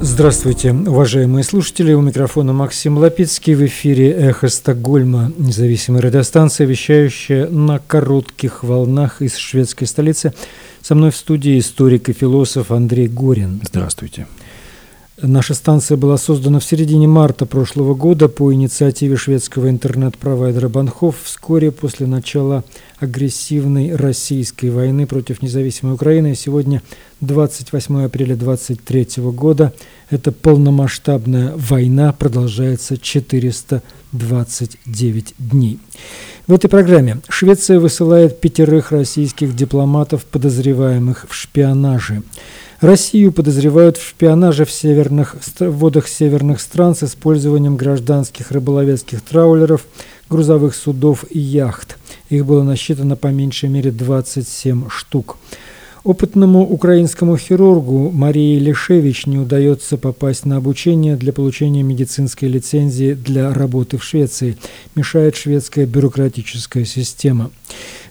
Здравствуйте, уважаемые слушатели. У микрофона Максим Лапицкий. В эфире «Эхо Стокгольма», независимая радиостанция, вещающая на коротких волнах из шведской столицы. Со мной в студии историк и философ Андрей Горин. Здравствуйте. Наша станция была создана в середине марта прошлого года по инициативе шведского интернет-провайдера Банхов вскоре после начала агрессивной российской войны против независимой Украины. Сегодня 28 апреля 2023 года. Эта полномасштабная война продолжается 429 дней. В этой программе Швеция высылает пятерых российских дипломатов, подозреваемых в шпионаже. Россию подозревают в шпионаже в северных в водах северных стран с использованием гражданских рыболовецких траулеров, грузовых судов и яхт. Их было насчитано по меньшей мере 27 штук. Опытному украинскому хирургу Марии Лешевич не удается попасть на обучение для получения медицинской лицензии для работы в Швеции. Мешает шведская бюрократическая система.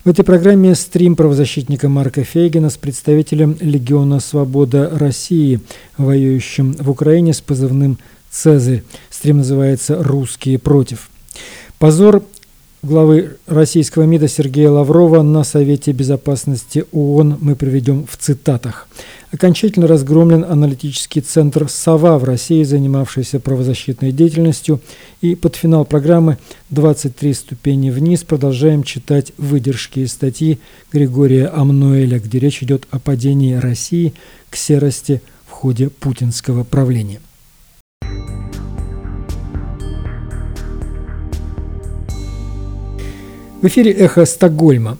В этой программе стрим правозащитника Марка Фейгена с представителем Легиона Свобода России, воюющим в Украине с позывным «Цезарь». Стрим называется «Русские против». Позор главы российского МИДа Сергея Лаврова на Совете Безопасности ООН мы приведем в цитатах. Окончательно разгромлен аналитический центр «Сова» в России, занимавшийся правозащитной деятельностью. И под финал программы «23 ступени вниз» продолжаем читать выдержки из статьи Григория Амнуэля, где речь идет о падении России к серости в ходе путинского правления. В эфире «Эхо Стокгольма».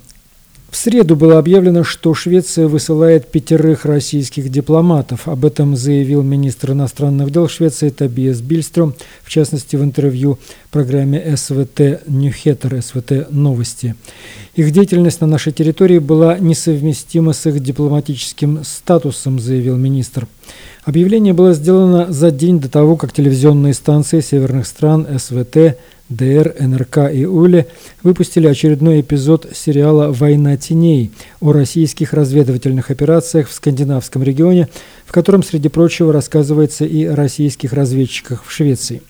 В среду было объявлено, что Швеция высылает пятерых российских дипломатов. Об этом заявил министр иностранных дел Швеции Табиас Бильстром, в частности в интервью программе СВТ Ньюхеттер, СВТ Новости. Их деятельность на нашей территории была несовместима с их дипломатическим статусом, заявил министр. Объявление было сделано за день до того, как телевизионные станции северных стран СВТ ДР, НРК и УЛЕ выпустили очередной эпизод сериала «Война теней» о российских разведывательных операциях в скандинавском регионе, в котором, среди прочего, рассказывается и о российских разведчиках в Швеции.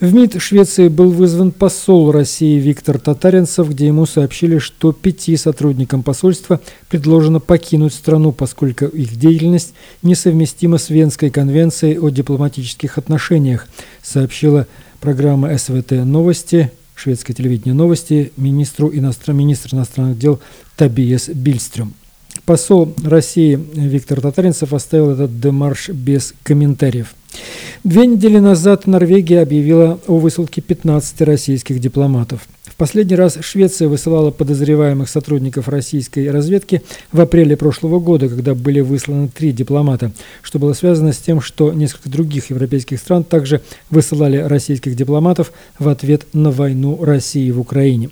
В МИД Швеции был вызван посол России Виктор Татаринцев, где ему сообщили, что пяти сотрудникам посольства предложено покинуть страну, поскольку их деятельность несовместима с Венской конвенцией о дипломатических отношениях, сообщила программа СВТ «Новости», шведское телевидение «Новости», министру иностран... министр иностранных дел Табиес Бильстрюм. Посол России Виктор Татаринцев оставил этот демарш без комментариев. Две недели назад Норвегия объявила о высылке 15 российских дипломатов. В последний раз Швеция высылала подозреваемых сотрудников российской разведки в апреле прошлого года, когда были высланы три дипломата, что было связано с тем, что несколько других европейских стран также высылали российских дипломатов в ответ на войну России в Украине.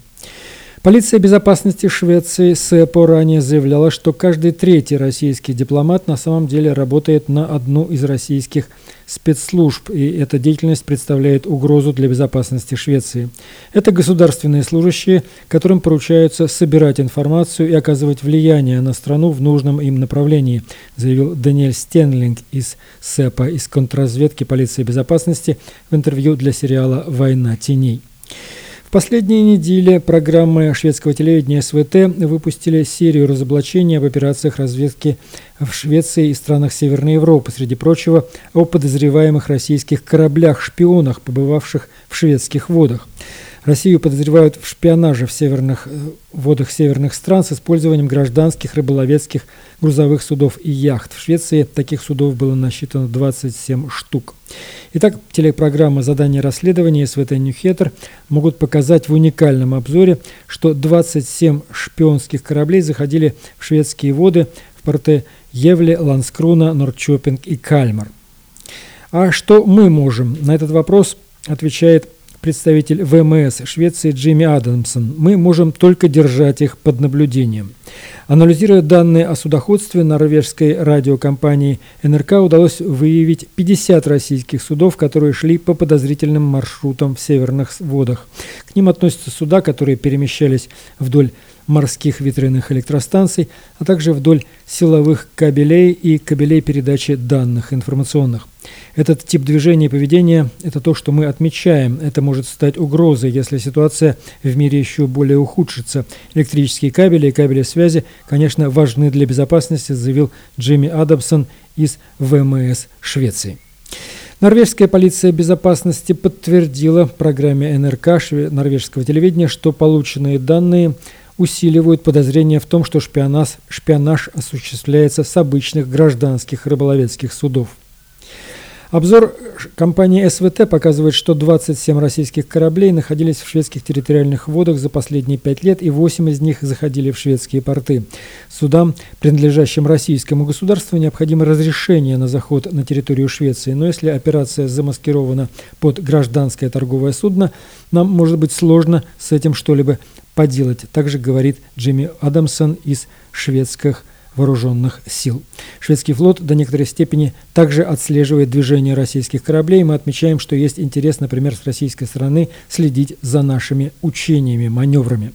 Полиция безопасности Швеции СЭПО ранее заявляла, что каждый третий российский дипломат на самом деле работает на одну из российских спецслужб, и эта деятельность представляет угрозу для безопасности Швеции. Это государственные служащие, которым поручаются собирать информацию и оказывать влияние на страну в нужном им направлении, заявил Даниэль Стенлинг из СЭПа, из контрразведки полиции безопасности в интервью для сериала «Война теней». Последние недели программы шведского телевидения СВТ выпустили серию разоблачений об операциях разведки в Швеции и странах Северной Европы, среди прочего о подозреваемых российских кораблях-шпионах, побывавших в шведских водах. Россию подозревают в шпионаже в северных э, водах северных стран с использованием гражданских рыболовецких грузовых судов и яхт. В Швеции таких судов было насчитано 27 штук. Итак, телепрограмма «Задание расследования» и СВТ «Ньюхеттер» могут показать в уникальном обзоре, что 27 шпионских кораблей заходили в шведские воды в порты Евле, Ланскруна, Норчопинг и Кальмар. А что мы можем? На этот вопрос отвечает представитель ВМС Швеции Джимми Адамсон, мы можем только держать их под наблюдением. Анализируя данные о судоходстве норвежской радиокомпании НРК, удалось выявить 50 российских судов, которые шли по подозрительным маршрутам в северных водах. К ним относятся суда, которые перемещались вдоль морских ветряных электростанций, а также вдоль силовых кабелей и кабелей передачи данных информационных. Этот тип движения и поведения – это то, что мы отмечаем. Это может стать угрозой, если ситуация в мире еще более ухудшится. Электрические кабели и кабели связи, конечно, важны для безопасности, заявил Джимми Адамсон из ВМС Швеции. Норвежская полиция безопасности подтвердила программе НРК норвежского телевидения, что полученные данные усиливают подозрения в том, что шпионаж, шпионаж осуществляется с обычных гражданских рыболовецких судов. Обзор компании СВТ показывает, что 27 российских кораблей находились в шведских территориальных водах за последние пять лет, и 8 из них заходили в шведские порты. Судам, принадлежащим российскому государству, необходимо разрешение на заход на территорию Швеции. Но если операция замаскирована под гражданское торговое судно, нам может быть сложно с этим что-либо поделать. Также говорит Джимми Адамсон из шведских вооруженных сил. Шведский флот до некоторой степени также отслеживает движение российских кораблей. Мы отмечаем, что есть интерес, например, с российской стороны следить за нашими учениями, маневрами.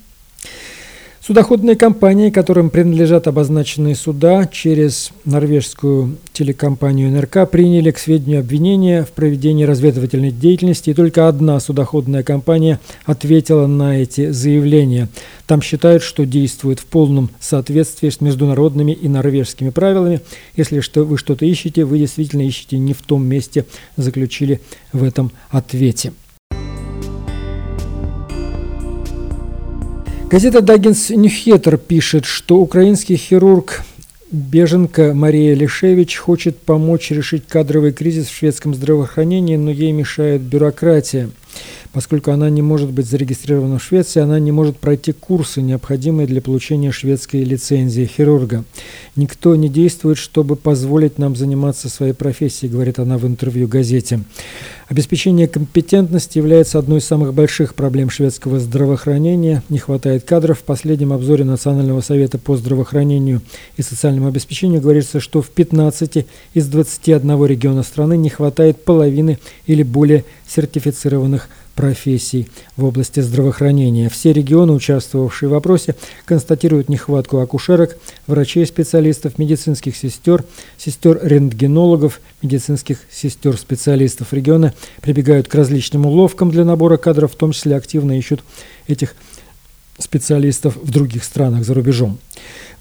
Судоходные компании, которым принадлежат обозначенные суда, через норвежскую телекомпанию НРК приняли к сведению обвинения в проведении разведывательной деятельности, и только одна судоходная компания ответила на эти заявления. Там считают, что действует в полном соответствии с международными и норвежскими правилами. Если что, вы что-то ищете, вы действительно ищете не в том месте, заключили в этом ответе. Газета «Даггинс Ньюхеттер» пишет, что украинский хирург Беженка Мария Лишевич хочет помочь решить кадровый кризис в шведском здравоохранении, но ей мешает бюрократия. Поскольку она не может быть зарегистрирована в Швеции, она не может пройти курсы, необходимые для получения шведской лицензии хирурга. Никто не действует, чтобы позволить нам заниматься своей профессией, говорит она в интервью газете. Обеспечение компетентности является одной из самых больших проблем шведского здравоохранения. Не хватает кадров. В последнем обзоре Национального совета по здравоохранению и социальному обеспечению говорится, что в 15 из 21 региона страны не хватает половины или более сертифицированных профессий в области здравоохранения. Все регионы, участвовавшие в вопросе, констатируют нехватку акушерок, врачей-специалистов, медицинских сестер, сестер-рентгенологов, медицинских сестер-специалистов. Регионы прибегают к различным уловкам для набора кадров, в том числе активно ищут этих в других странах за рубежом.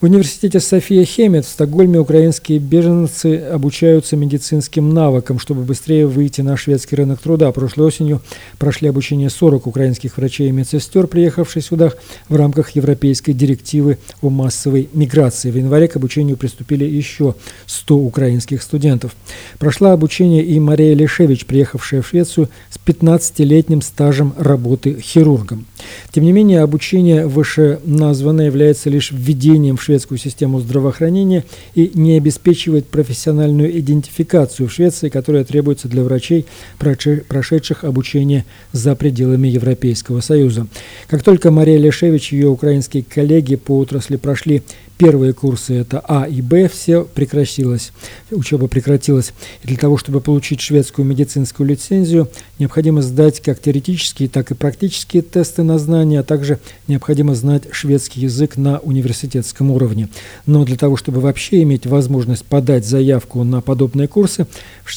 В университете София Хемет в Стокгольме украинские беженцы обучаются медицинским навыкам, чтобы быстрее выйти на шведский рынок труда. Прошлой осенью прошли обучение 40 украинских врачей и медсестер, приехавших сюда в рамках европейской директивы о массовой миграции. В январе к обучению приступили еще 100 украинских студентов. Прошла обучение и Мария Лешевич, приехавшая в Швецию с 15-летним стажем работы хирургом. Тем не менее, обучение вышеназванное является лишь введением в шведскую систему здравоохранения и не обеспечивает профессиональную идентификацию в Швеции, которая требуется для врачей, прошедших обучение за пределами Европейского Союза. Как только Мария Лешевич и ее украинские коллеги по отрасли прошли Первые курсы это А и Б, все прекратилось, учеба прекратилась. И для того, чтобы получить шведскую медицинскую лицензию, необходимо сдать как теоретические, так и практические тесты на знания, а также необходимо знать шведский язык на университетском уровне. Но для того, чтобы вообще иметь возможность подать заявку на подобные курсы,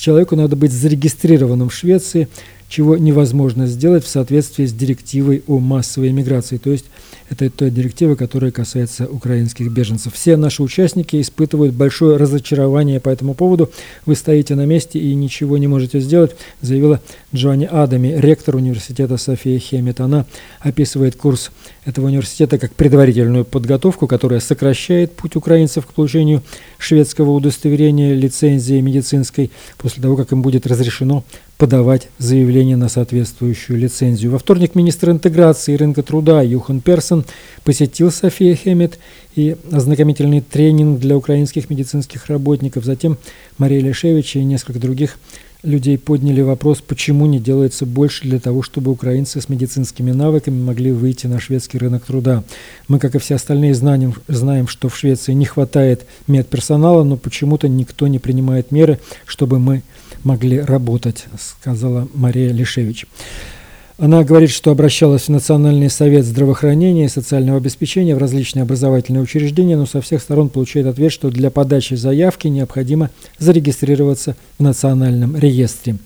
человеку надо быть зарегистрированным в Швеции, чего невозможно сделать в соответствии с директивой о массовой миграции, то есть это та директива, которая касается украинских беженцев. Все наши участники испытывают большое разочарование по этому поводу. Вы стоите на месте и ничего не можете сделать, заявила Джоанни Адами, ректор университета София Хемет. Она описывает курс этого университета как предварительную подготовку, которая сокращает путь украинцев к получению шведского удостоверения лицензии медицинской после того, как им будет разрешено подавать заявление на соответствующую лицензию. Во вторник министр интеграции и рынка труда Юхан Персон посетил София Хемет и ознакомительный тренинг для украинских медицинских работников. Затем Мария Лешевич и несколько других людей подняли вопрос, почему не делается больше для того, чтобы украинцы с медицинскими навыками могли выйти на шведский рынок труда. Мы, как и все остальные, знаем, знаем что в Швеции не хватает медперсонала, но почему-то никто не принимает меры, чтобы мы могли работать, сказала Мария Лишевич. Она говорит, что обращалась в Национальный совет здравоохранения и социального обеспечения в различные образовательные учреждения, но со всех сторон получает ответ, что для подачи заявки необходимо зарегистрироваться в национальном реестре.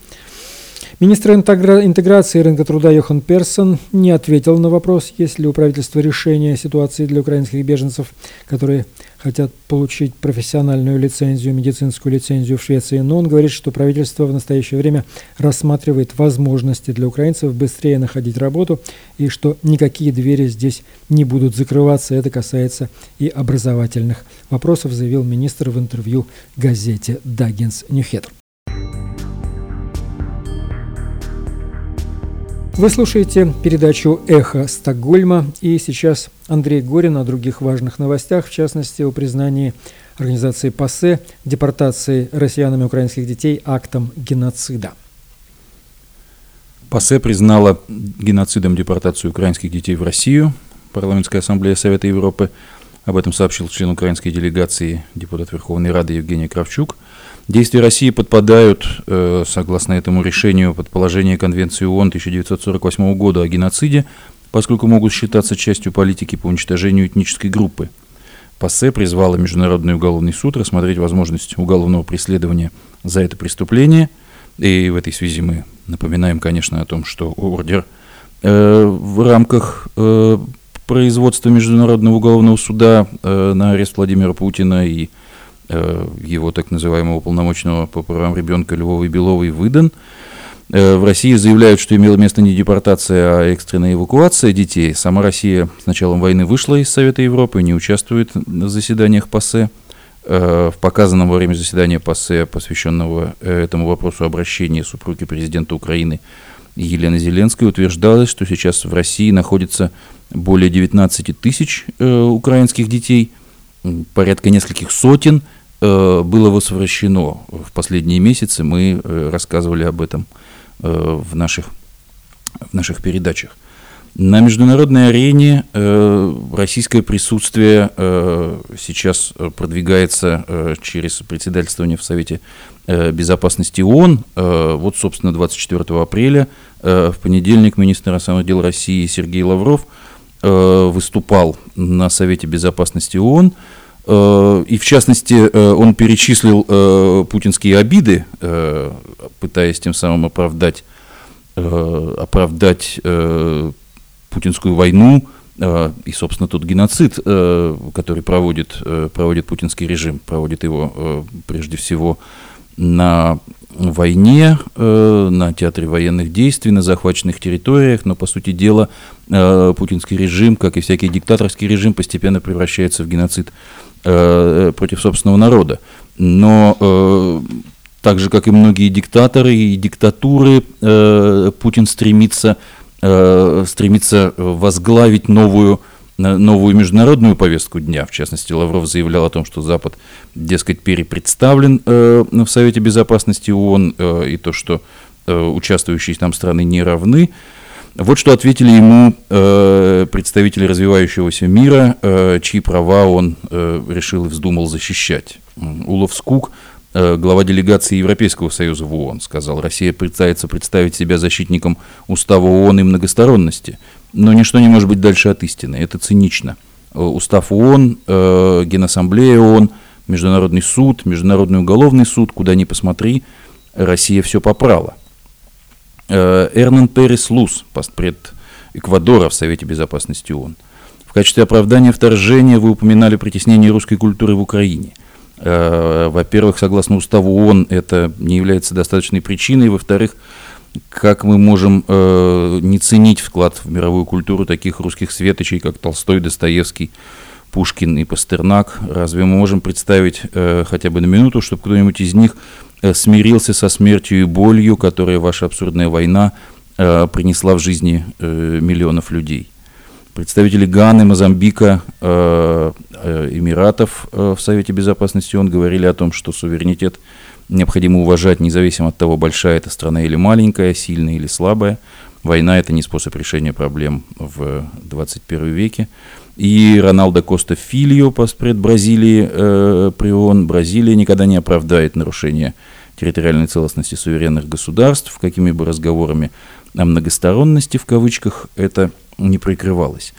Министр интеграции рынка труда Йохан Персон не ответил на вопрос, есть ли у правительства решение ситуации для украинских беженцев, которые хотят получить профессиональную лицензию, медицинскую лицензию в Швеции, но он говорит, что правительство в настоящее время рассматривает возможности для украинцев быстрее находить работу и что никакие двери здесь не будут закрываться. Это касается и образовательных вопросов, заявил министр в интервью газете «Даггинс Ньюхедр». Вы слушаете передачу «Эхо Стокгольма» и сейчас Андрей Горин о других важных новостях, в частности о признании организации ПАСЕ депортации россиянами украинских детей актом геноцида. ПАСЕ признала геноцидом депортацию украинских детей в Россию. Парламентская ассамблея Совета Европы об этом сообщил член украинской делегации депутат Верховной Рады Евгений Кравчук – Действия России подпадают, э, согласно этому решению, под положение Конвенции ООН 1948 года о геноциде, поскольку могут считаться частью политики по уничтожению этнической группы. ПАСЕ призвала Международный уголовный суд рассмотреть возможность уголовного преследования за это преступление. И в этой связи мы напоминаем, конечно, о том, что ордер э, в рамках э, производства Международного уголовного суда э, на арест Владимира Путина и его так называемого полномочного по правам ребенка Львовой Беловой выдан. Э, в России заявляют, что имела место не депортация, а экстренная эвакуация детей. Сама Россия с началом войны вышла из Совета Европы, не участвует в заседаниях ПАСЕ. Э, в показанном во время заседания ПАСЕ, посвященного этому вопросу обращения супруги президента Украины Елены Зеленской, утверждалось, что сейчас в России находится более 19 тысяч украинских детей, порядка нескольких сотен – Э, было возвращено в последние месяцы. Мы э, рассказывали об этом э, в наших, в наших передачах. На международной арене российское присутствие сейчас продвигается через председательствование в Совете Безопасности ООН. Вот, собственно, 24 апреля в понедельник министр иностранных дел России Сергей Лавров выступал на Совете Безопасности ООН Э, и в частности, э, он перечислил э, путинские обиды, пытаясь тем самым оправдать, оправдать путинскую войну и, собственно, тот геноцид, который проводит, проводит путинский режим, проводит его прежде всего на войне, на театре военных действий, на захваченных территориях, но, по сути дела, путинский режим, как и всякий диктаторский режим, постепенно превращается в геноцид Э, против собственного народа. Но э, так же, как и многие диктаторы и диктатуры, э, Путин стремится, стремится возглавить новую, новую международную повестку дня. В частности, Лавров заявлял о том, что Запад, дескать, перепредставлен в Совете Безопасности ООН, и то, что участвующие там страны не равны. Вот что ответили ему э, представители развивающегося мира, э, чьи права он э, решил и вздумал защищать. Улов Скук, э, глава делегации Европейского Союза в ООН, сказал, Россия пытается представить себя защитником устава ООН и многосторонности, но ничто не может быть дальше от истины, это цинично. Э, устав ООН, э, Генассамблея ООН, Международный суд, Международный уголовный суд, куда ни посмотри, Россия все попрала – Эрнан Перес Лус, постпред Эквадора в Совете Безопасности ООН. В качестве оправдания вторжения вы упоминали притеснение русской культуры в Украине. Э, во-первых, согласно уставу ООН, это не является достаточной причиной. Во-вторых, как мы можем э, не ценить вклад в мировую культуру таких русских светочей, как Толстой, Достоевский, Пушкин и Пастернак? Разве мы можем представить э, хотя бы на минуту, чтобы кто-нибудь из них Э, смирился со смертью и болью, которые ваша абсурдная война э, принесла в жизни э, миллионов людей. Представители Ганы, Мозамбика, Эмиратов в Совете Безопасности он говорили о том, что суверенитет необходимо уважать независимо от того, большая эта страна или маленькая, сильная или слабая. Война – это не способ решения проблем в 21 веке. И Роналдо Коста Фильо, паспред Бразилии, э, при ООН, Бразилия никогда не оправдает нарушение территориальной целостности суверенных государств, какими бы разговорами многосторонности в кавычках это не прикрывалось.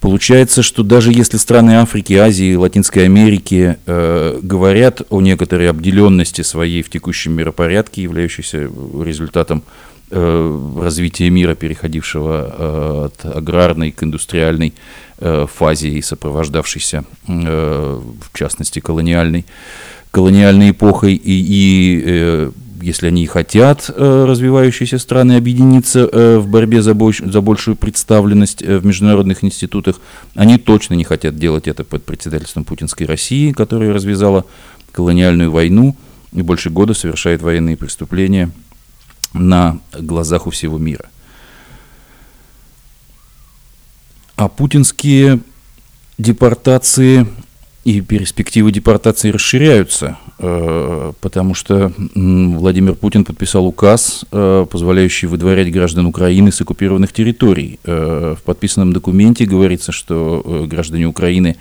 Получается, что даже если страны Африки, Азии, Латинской Америки э, говорят о некоторой обделенности своей в текущем миропорядке, являющейся результатом развития мира, переходившего э, от аграрной к индустриальной э, фазе и сопровождавшейся, э, в частности, колониальной, колониальной эпохой, и, и э, если они хотят, э, развивающиеся страны, объединиться э, в борьбе за, больш, за большую представленность э, в международных институтах, они точно не хотят делать это под председательством путинской России, которая развязала колониальную войну и больше года совершает военные преступления на глазах у всего мира. А путинские депортации и перспективы депортации расширяются, э, потому что Владимир Путин подписал указ, э, позволяющий выдворять граждан Украины с оккупированных территорий. Э, в подписанном документе говорится, что граждане Украины,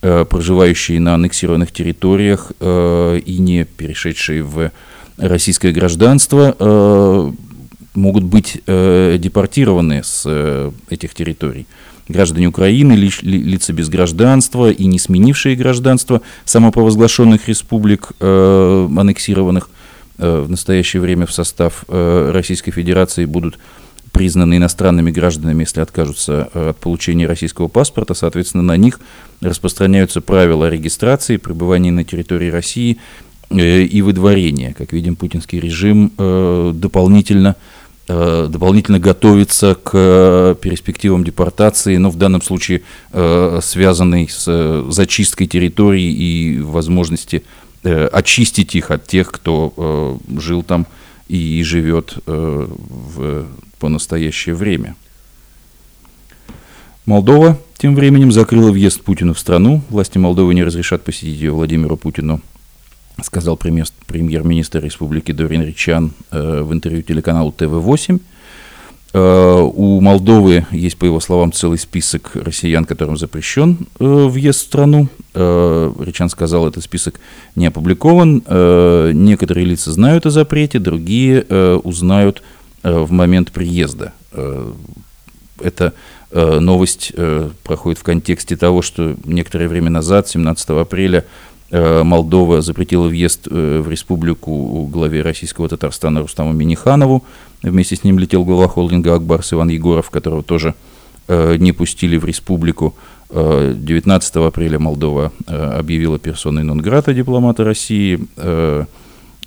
проживающие на аннексированных территориях и не перешедшие в российское гражданство, могут быть депортированы с этих территорий граждане Украины, ли, лица без гражданства и не сменившие гражданство самопровозглашенных республик, э, аннексированных э, в настоящее время в состав э, Российской Федерации, будут признаны иностранными гражданами, если откажутся э, от получения российского паспорта. Соответственно, на них распространяются правила регистрации, пребывания на территории России э, и выдворения. Как видим, путинский режим э, дополнительно Э, дополнительно готовится к э, перспективам депортации, но в данном случае э, связанной с зачисткой территорий и возможности очистить их от тех, кто жил там и живет в, по настоящее время. Молдова тем временем закрыла въезд Путину в страну. Власти Молдовы не разрешат посетить ее Владимиру Путину сказал премьер-министр республики Дорин Ричан э, в интервью телеканалу ТВ-8. Э, у Молдовы есть, по его словам, целый список россиян, которым запрещен э, въезд в страну. Ричан сказал, этот список не опубликован. Некоторые лица знают о запрете, другие узнают в момент приезда. Эта новость проходит в контексте того, что некоторое время назад, 17 апреля, Молдова запретила въезд э, в республику главе российского Татарстана Рустаму Миниханову. Вместе с ним летел глава холдинга Акбарс Иван Егоров, которого тоже э, не пустили в республику. 19 апреля Молдова объявила персоной нон-грата дипломата России,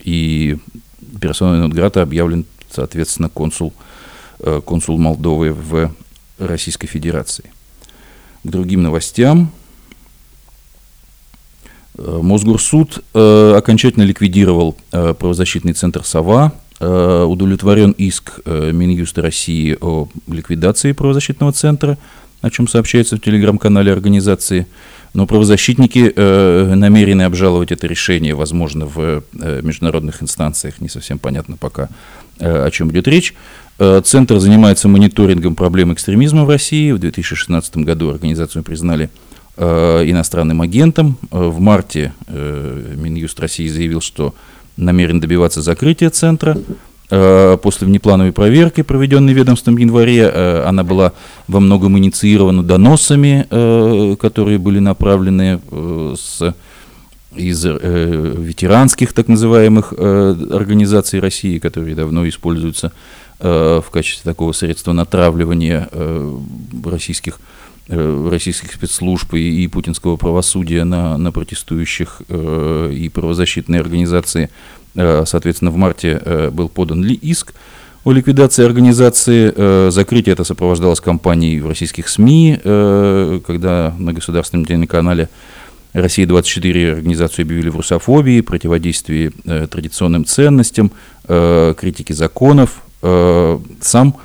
и персоной нон-грата объявлен, соответственно, консул, консул Молдовы в Российской Федерации. К другим новостям – Э, Мосгорсуд э, окончательно ликвидировал э, правозащитный центр «Сова», э, удовлетворен иск э, Минюста России о ликвидации правозащитного центра, о чем сообщается в телеграм-канале организации. Но правозащитники э, намерены обжаловать это решение, возможно, в э, международных инстанциях. Не совсем понятно пока, э, о чем идет речь. Э, центр занимается мониторингом проблем экстремизма в России. В 2016 году организацию признали Э, иностранным агентом. Э, в марте э, Минюст России заявил, что намерен добиваться закрытия центра. После внеплановой проверки, проведенной ведомством в январе, она была во многом инициирована доносами, которые были направлены с, из ветеранских так называемых организаций России, которые давно используются в качестве такого средства натравливания российских Э, российских спецслужб и, и путинского правосудия на, на протестующих э, и правозащитные организации. Э, соответственно, в марте э, был подан ли иск о ликвидации организации. Э, закрытие это сопровождалось кампанией в российских СМИ, э, когда на государственном телеканале «Россия-24» организацию объявили в русофобии, противодействии э, традиционным ценностям, э, критике законов. Э, сам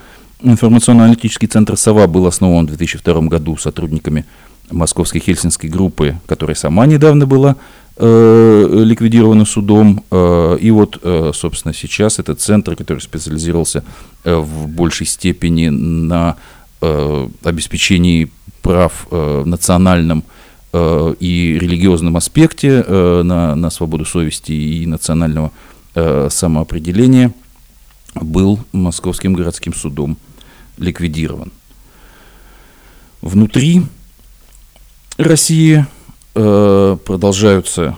Информационно-аналитический центр «Сова» был основан в 2002 году сотрудниками Московской Хельсинской группы, которая сама недавно была э, ликвидирована судом. Э, и вот, э, собственно, сейчас этот центр, который специализировался э, в большей степени на э, обеспечении прав э, национальном э, и религиозном аспекте, э, на, на свободу совести и национального э, самоопределения – был Московским городским судом ликвидирован. Внутри России э, продолжаются,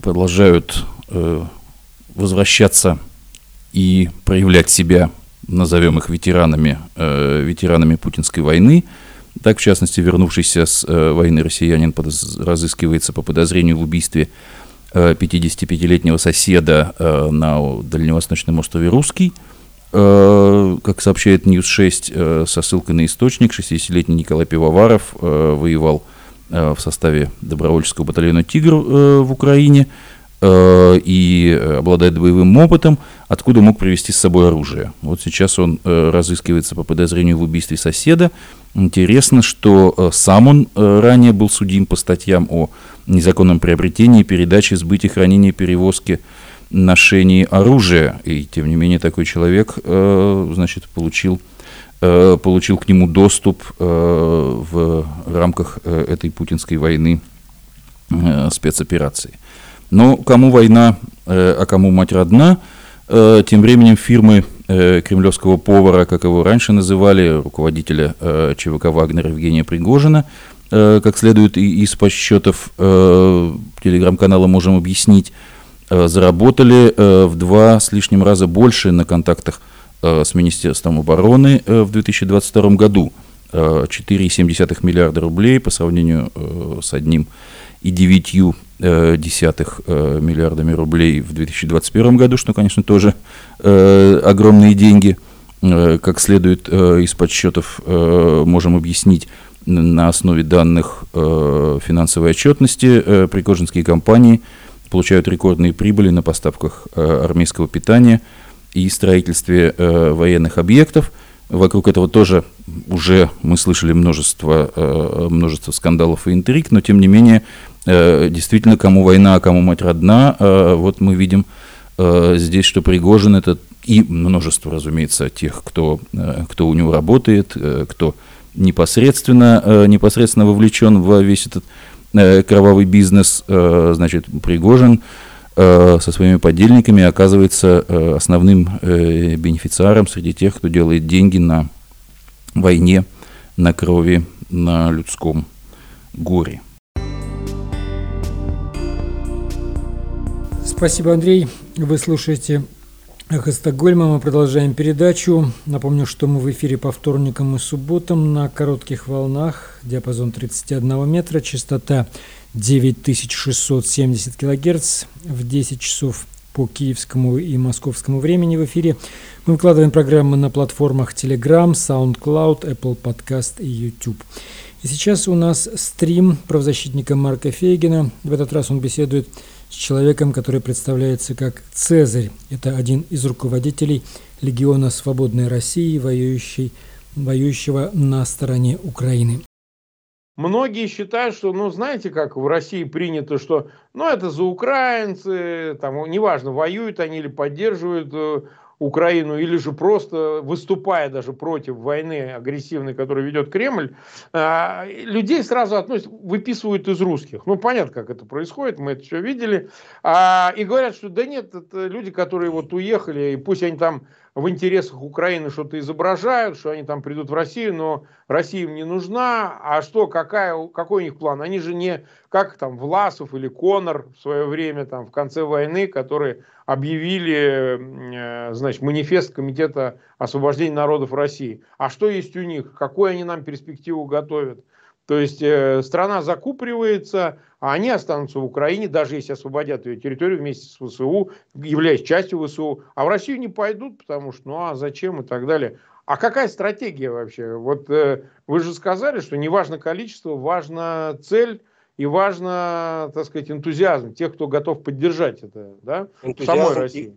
продолжают э, возвращаться и проявлять себя, назовем их ветеранами, э, ветеранами путинской войны. Так, в частности, вернувшийся с войны россиянин подоз... разыскивается по подозрению в убийстве 55-летнего соседа на дальневосточном острове Русский. Э, как сообщает News-6 э, со ссылкой на источник, 60-летний Николай Пивоваров воевал в составе добровольческого батальона «Тигр» в Украине и обладает боевым опытом, откуда мог привезти с собой оружие. Вот сейчас он разыскивается по подозрению в убийстве соседа. Интересно, что сам он ранее был судим по статьям о незаконном приобретении, передаче, сбытии, хранении, перевозке, ношении оружия. И тем не менее такой человек, э, значит, получил, э, получил к нему доступ э, в рамках этой путинской войны спецоперации. Но кому война, а кому мать родна, тем временем фирмы кремлевского повара, как его раньше называли, руководителя ЧВК Вагнера Евгения Пригожина, как следует из подсчетов телеграм-канала «Можем объяснить», заработали в два с лишним раза больше на контактах с Министерством обороны в 2022 году. 4,7 миллиарда рублей по сравнению с одним и 9 десятых миллиардами рублей в 2021 году, что, конечно, тоже огромные деньги, как следует из подсчетов, можем объяснить на основе данных э, финансовой отчетности э, пригожинские компании получают рекордные прибыли на поставках э, армейского питания и строительстве э, военных объектов. Вокруг этого тоже уже мы слышали множество, э, множество скандалов и интриг, но тем не менее, действительно, кому война, а кому мать родна, вот мы видим здесь, что Пригожин это и множество, разумеется, тех, кто, кто у него работает, кто непосредственно, непосредственно вовлечен в весь этот кровавый бизнес, э, значит, Пригожин со своими подельниками оказывается основным бенефициаром среди тех, кто делает деньги на войне, на крови, на людском горе. Спасибо, Андрей. Вы слушаете Эхо Стокгольма. Мы продолжаем передачу. Напомню, что мы в эфире по вторникам и субботам на коротких волнах. Диапазон 31 метра, частота 9670 килогерц в 10 часов по киевскому и московскому времени в эфире. Мы выкладываем программы на платформах Telegram, SoundCloud, Apple Podcast и YouTube. И сейчас у нас стрим правозащитника Марка Фейгина. В этот раз он беседует с человеком, который представляется как Цезарь. Это один из руководителей Легиона Свободной России, воюющий, воюющего на стороне Украины. Многие считают, что, ну, знаете, как в России принято, что, ну, это за украинцы, там, неважно, воюют они или поддерживают э, Украину, или же просто выступая даже против войны агрессивной, которую ведет Кремль, а, людей сразу относят, выписывают из русских. Ну, понятно, как это происходит, мы это все видели. А, и говорят, что да нет, это люди, которые вот уехали, и пусть они там в интересах Украины что-то изображают, что они там придут в Россию, но Россия им не нужна. А что, какая, какой у них план? Они же не как там Власов или Конор в свое время, там, в конце войны, которые объявили, э, значит, манифест Комитета освобождения народов России. А что есть у них? Какую они нам перспективу готовят? То есть э, страна закупоривается, а они останутся в Украине, даже если освободят ее территорию вместе с ВСУ, являясь частью ВСУ, а в Россию не пойдут, потому что ну а зачем и так далее. А какая стратегия вообще? Вот э, вы же сказали, что не важно количество, важна цель и важно, так сказать, энтузиазм тех, кто готов поддержать это, да, энтузиазм самой России.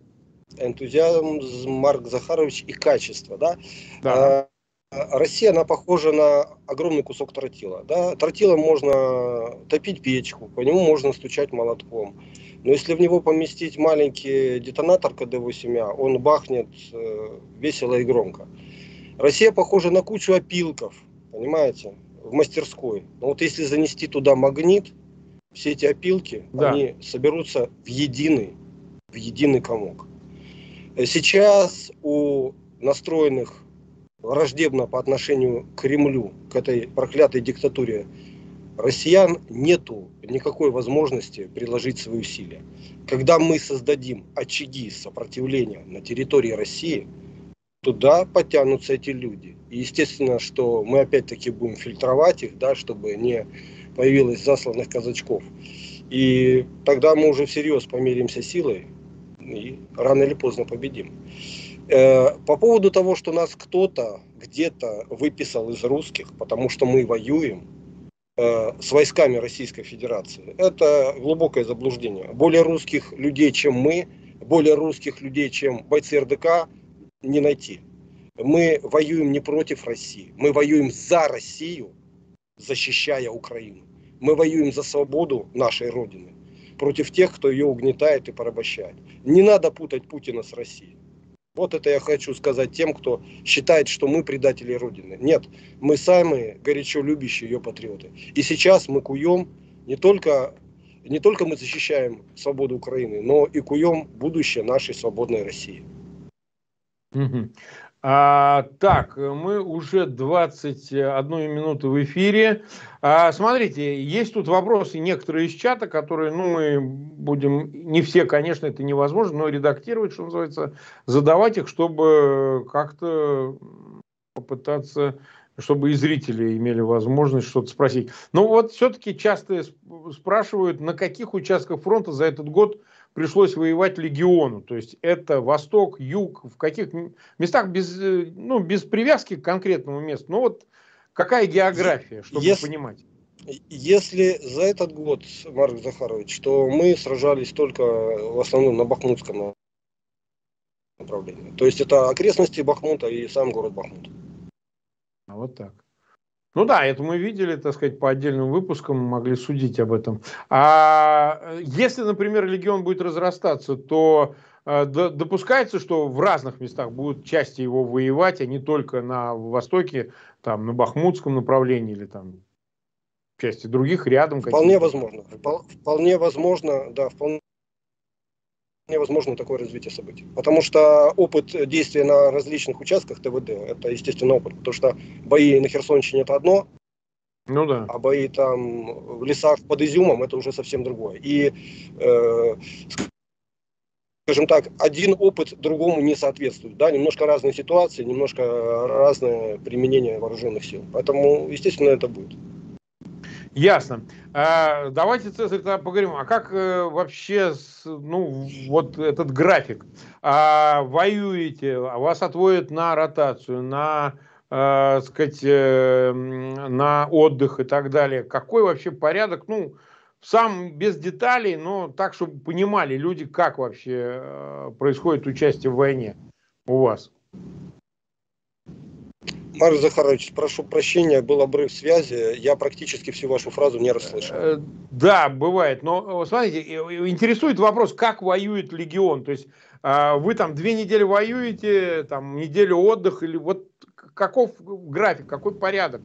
И, энтузиазм, Марк Захарович, и качество, да. да. Россия, она похожа на огромный кусок тротила. Да? Тротилом можно топить печку, по нему можно стучать молотком. Но если в него поместить маленький детонатор КД-8А, он бахнет э, весело и громко. Россия похожа на кучу опилков, понимаете, в мастерской. Но вот если занести туда магнит, все эти опилки, да. они соберутся в единый, в единый комок. Сейчас у настроенных враждебно по отношению к Кремлю, к этой проклятой диктатуре россиян, нету никакой возможности приложить свои усилия. Когда мы создадим очаги сопротивления на территории России, туда потянутся эти люди. И естественно, что мы опять-таки будем фильтровать их, да, чтобы не появилось засланных казачков. И тогда мы уже всерьез померимся силой и рано или поздно победим. Э, по поводу того, что нас кто-то где-то выписал из русских, потому что мы воюем э, с войсками Российской Федерации, это глубокое заблуждение. Более русских людей, чем мы, более русских людей, чем бойцы РДК, не найти. Мы воюем не против России, мы воюем за Россию, защищая Украину. Мы воюем за свободу нашей Родины против тех, кто ее угнетает и порабощает. Не надо путать Путина с Россией. Вот это я хочу сказать тем, кто считает, что мы предатели Родины. Нет, мы сами горячо любящие ее патриоты. И сейчас мы куем не только, не только мы защищаем свободу Украины, но и куем будущее нашей свободной России. А, так, мы уже 21 минуту в эфире. А, смотрите, есть тут вопросы некоторые из чата, которые, ну, мы будем, не все, конечно, это невозможно, но редактировать, что называется, задавать их, чтобы как-то попытаться чтобы и зрители имели возможность что-то спросить. Но вот все-таки часто спрашивают, на каких участках фронта за этот год пришлось воевать легиону. То есть это восток, юг, в каких местах без, э, ну, без привязки к конкретному месту. Ну вот какая география, чтобы если, понимать? Если за этот год, Марк Захарович, что мы сражались только в основном на Бахмутском направлении. То есть это окрестности Бахмута и сам город Бахмут. А вот так. Ну да, это мы видели, так сказать, по отдельным выпускам, могли судить об этом. А если, например, легион будет разрастаться, то э, допускается, что в разных местах будут части его воевать, а не только на востоке, там, на Бахмутском направлении или там части других рядом. Вполне возможно. Вполне возможно, да, вполне невозможно такое развитие событий. Потому что опыт действия на различных участках ТВД, это естественно опыт. Потому что бои на Херсонщине это одно, ну да. А бои там в лесах под Изюмом это уже совсем другое. И, э, скажем так, один опыт другому не соответствует. Да? Немножко разные ситуации, немножко разное применение вооруженных сил. Поэтому, естественно, это будет. Ясно. А, давайте, Цезарь, тогда поговорим, а как э, вообще, ну, вот этот график? А, воюете, а вас отводят на ротацию, на, э, сказать, э, на отдых и так далее. Какой вообще порядок? Ну, сам без деталей, но так, чтобы понимали люди, как вообще э, происходит участие в войне у вас. Марк Захарович, прошу прощения, был обрыв связи, я практически всю вашу фразу не расслышал. Э, да, бывает, но смотрите, интересует вопрос, как воюет легион, то есть а, вы там две недели воюете, там неделю отдых, или вот каков график, какой порядок?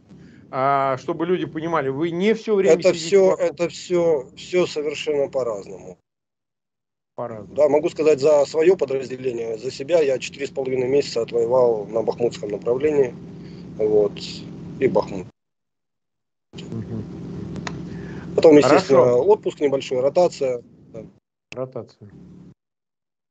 А, чтобы люди понимали, вы не все время это все, это все, все совершенно по-разному. По-разному. Да, могу сказать за свое подразделение, за себя я четыре с половиной месяца отвоевал на Бахмутском направлении вот, и Бахмут. Потом, естественно, Хорошо. отпуск небольшой, ротация. Ротация.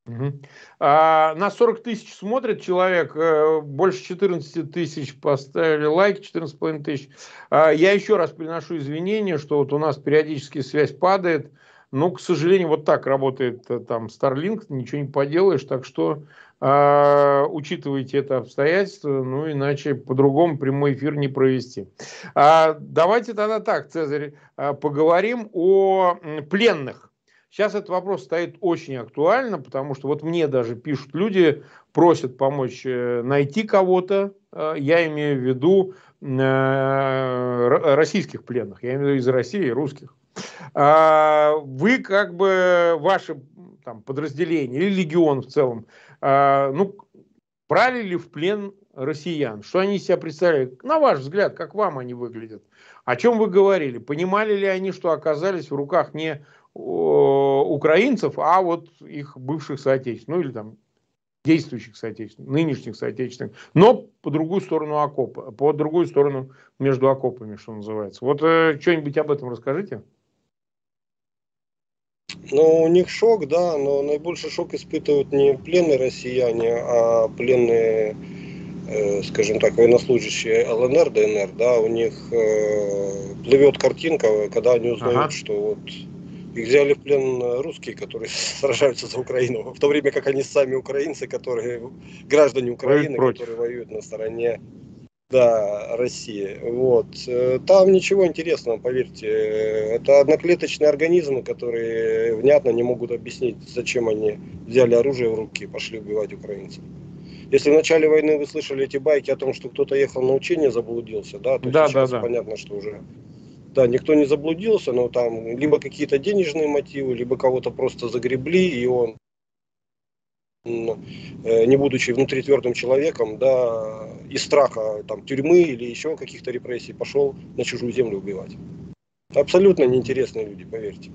Угу. А, на 40 тысяч смотрит человек, э, больше 14 тысяч поставили лайк, 14,5 тысяч. А, я еще раз приношу извинения, что вот у нас периодически связь падает. Но, к сожалению, вот так работает э, там Starlink, ничего не поделаешь. Так что учитывайте это обстоятельство, ну иначе по-другому прямой эфир не провести. А, давайте тогда так, Цезарь, а, поговорим о пленных. Сейчас этот вопрос стоит очень актуально, потому что вот мне даже пишут люди, просят помочь э, найти кого-то, а, я имею в виду э, российских пленных, я имею в виду из России, русских. Вы как бы, ваше там, подразделение или легион в целом, а, ну, брали ли в плен россиян? Что они себя представляют? На ваш взгляд, как вам они выглядят? О чем вы говорили? Понимали ли они, что оказались в руках не украинцев, а вот их бывших соотечественников, ну или там действующих соотечественников, нынешних соотечественников, но по другую сторону окопа, по другую сторону между окопами, что называется. Вот э, что-нибудь об этом расскажите. Ну, у них шок, да, но наибольший шок испытывают не пленные россияне, а пленные, э, скажем так, военнослужащие ЛНР, ДНР, да, у них э, плывет картинка, когда они узнают, ага. что вот их взяли в плен русские, которые сражаются за Украину, в то время как они сами украинцы, которые граждане Украины, которые воюют на стороне да, России. Вот. Э, там ничего интересного, поверьте. Это одноклеточные организмы, которые внятно не могут объяснить, зачем они взяли оружие в руки и пошли убивать украинцев. Если в начале войны вы слышали эти байки о том, что кто-то ехал на учение, заблудился, да, то да, сейчас да, да. понятно, что уже да, никто не заблудился, но там либо какие-то денежные мотивы, либо кого-то просто загребли, и он, не будучи внутри твердым человеком, да, из страха там, тюрьмы или еще каких-то репрессий пошел на чужую землю убивать. Абсолютно неинтересные люди, поверьте.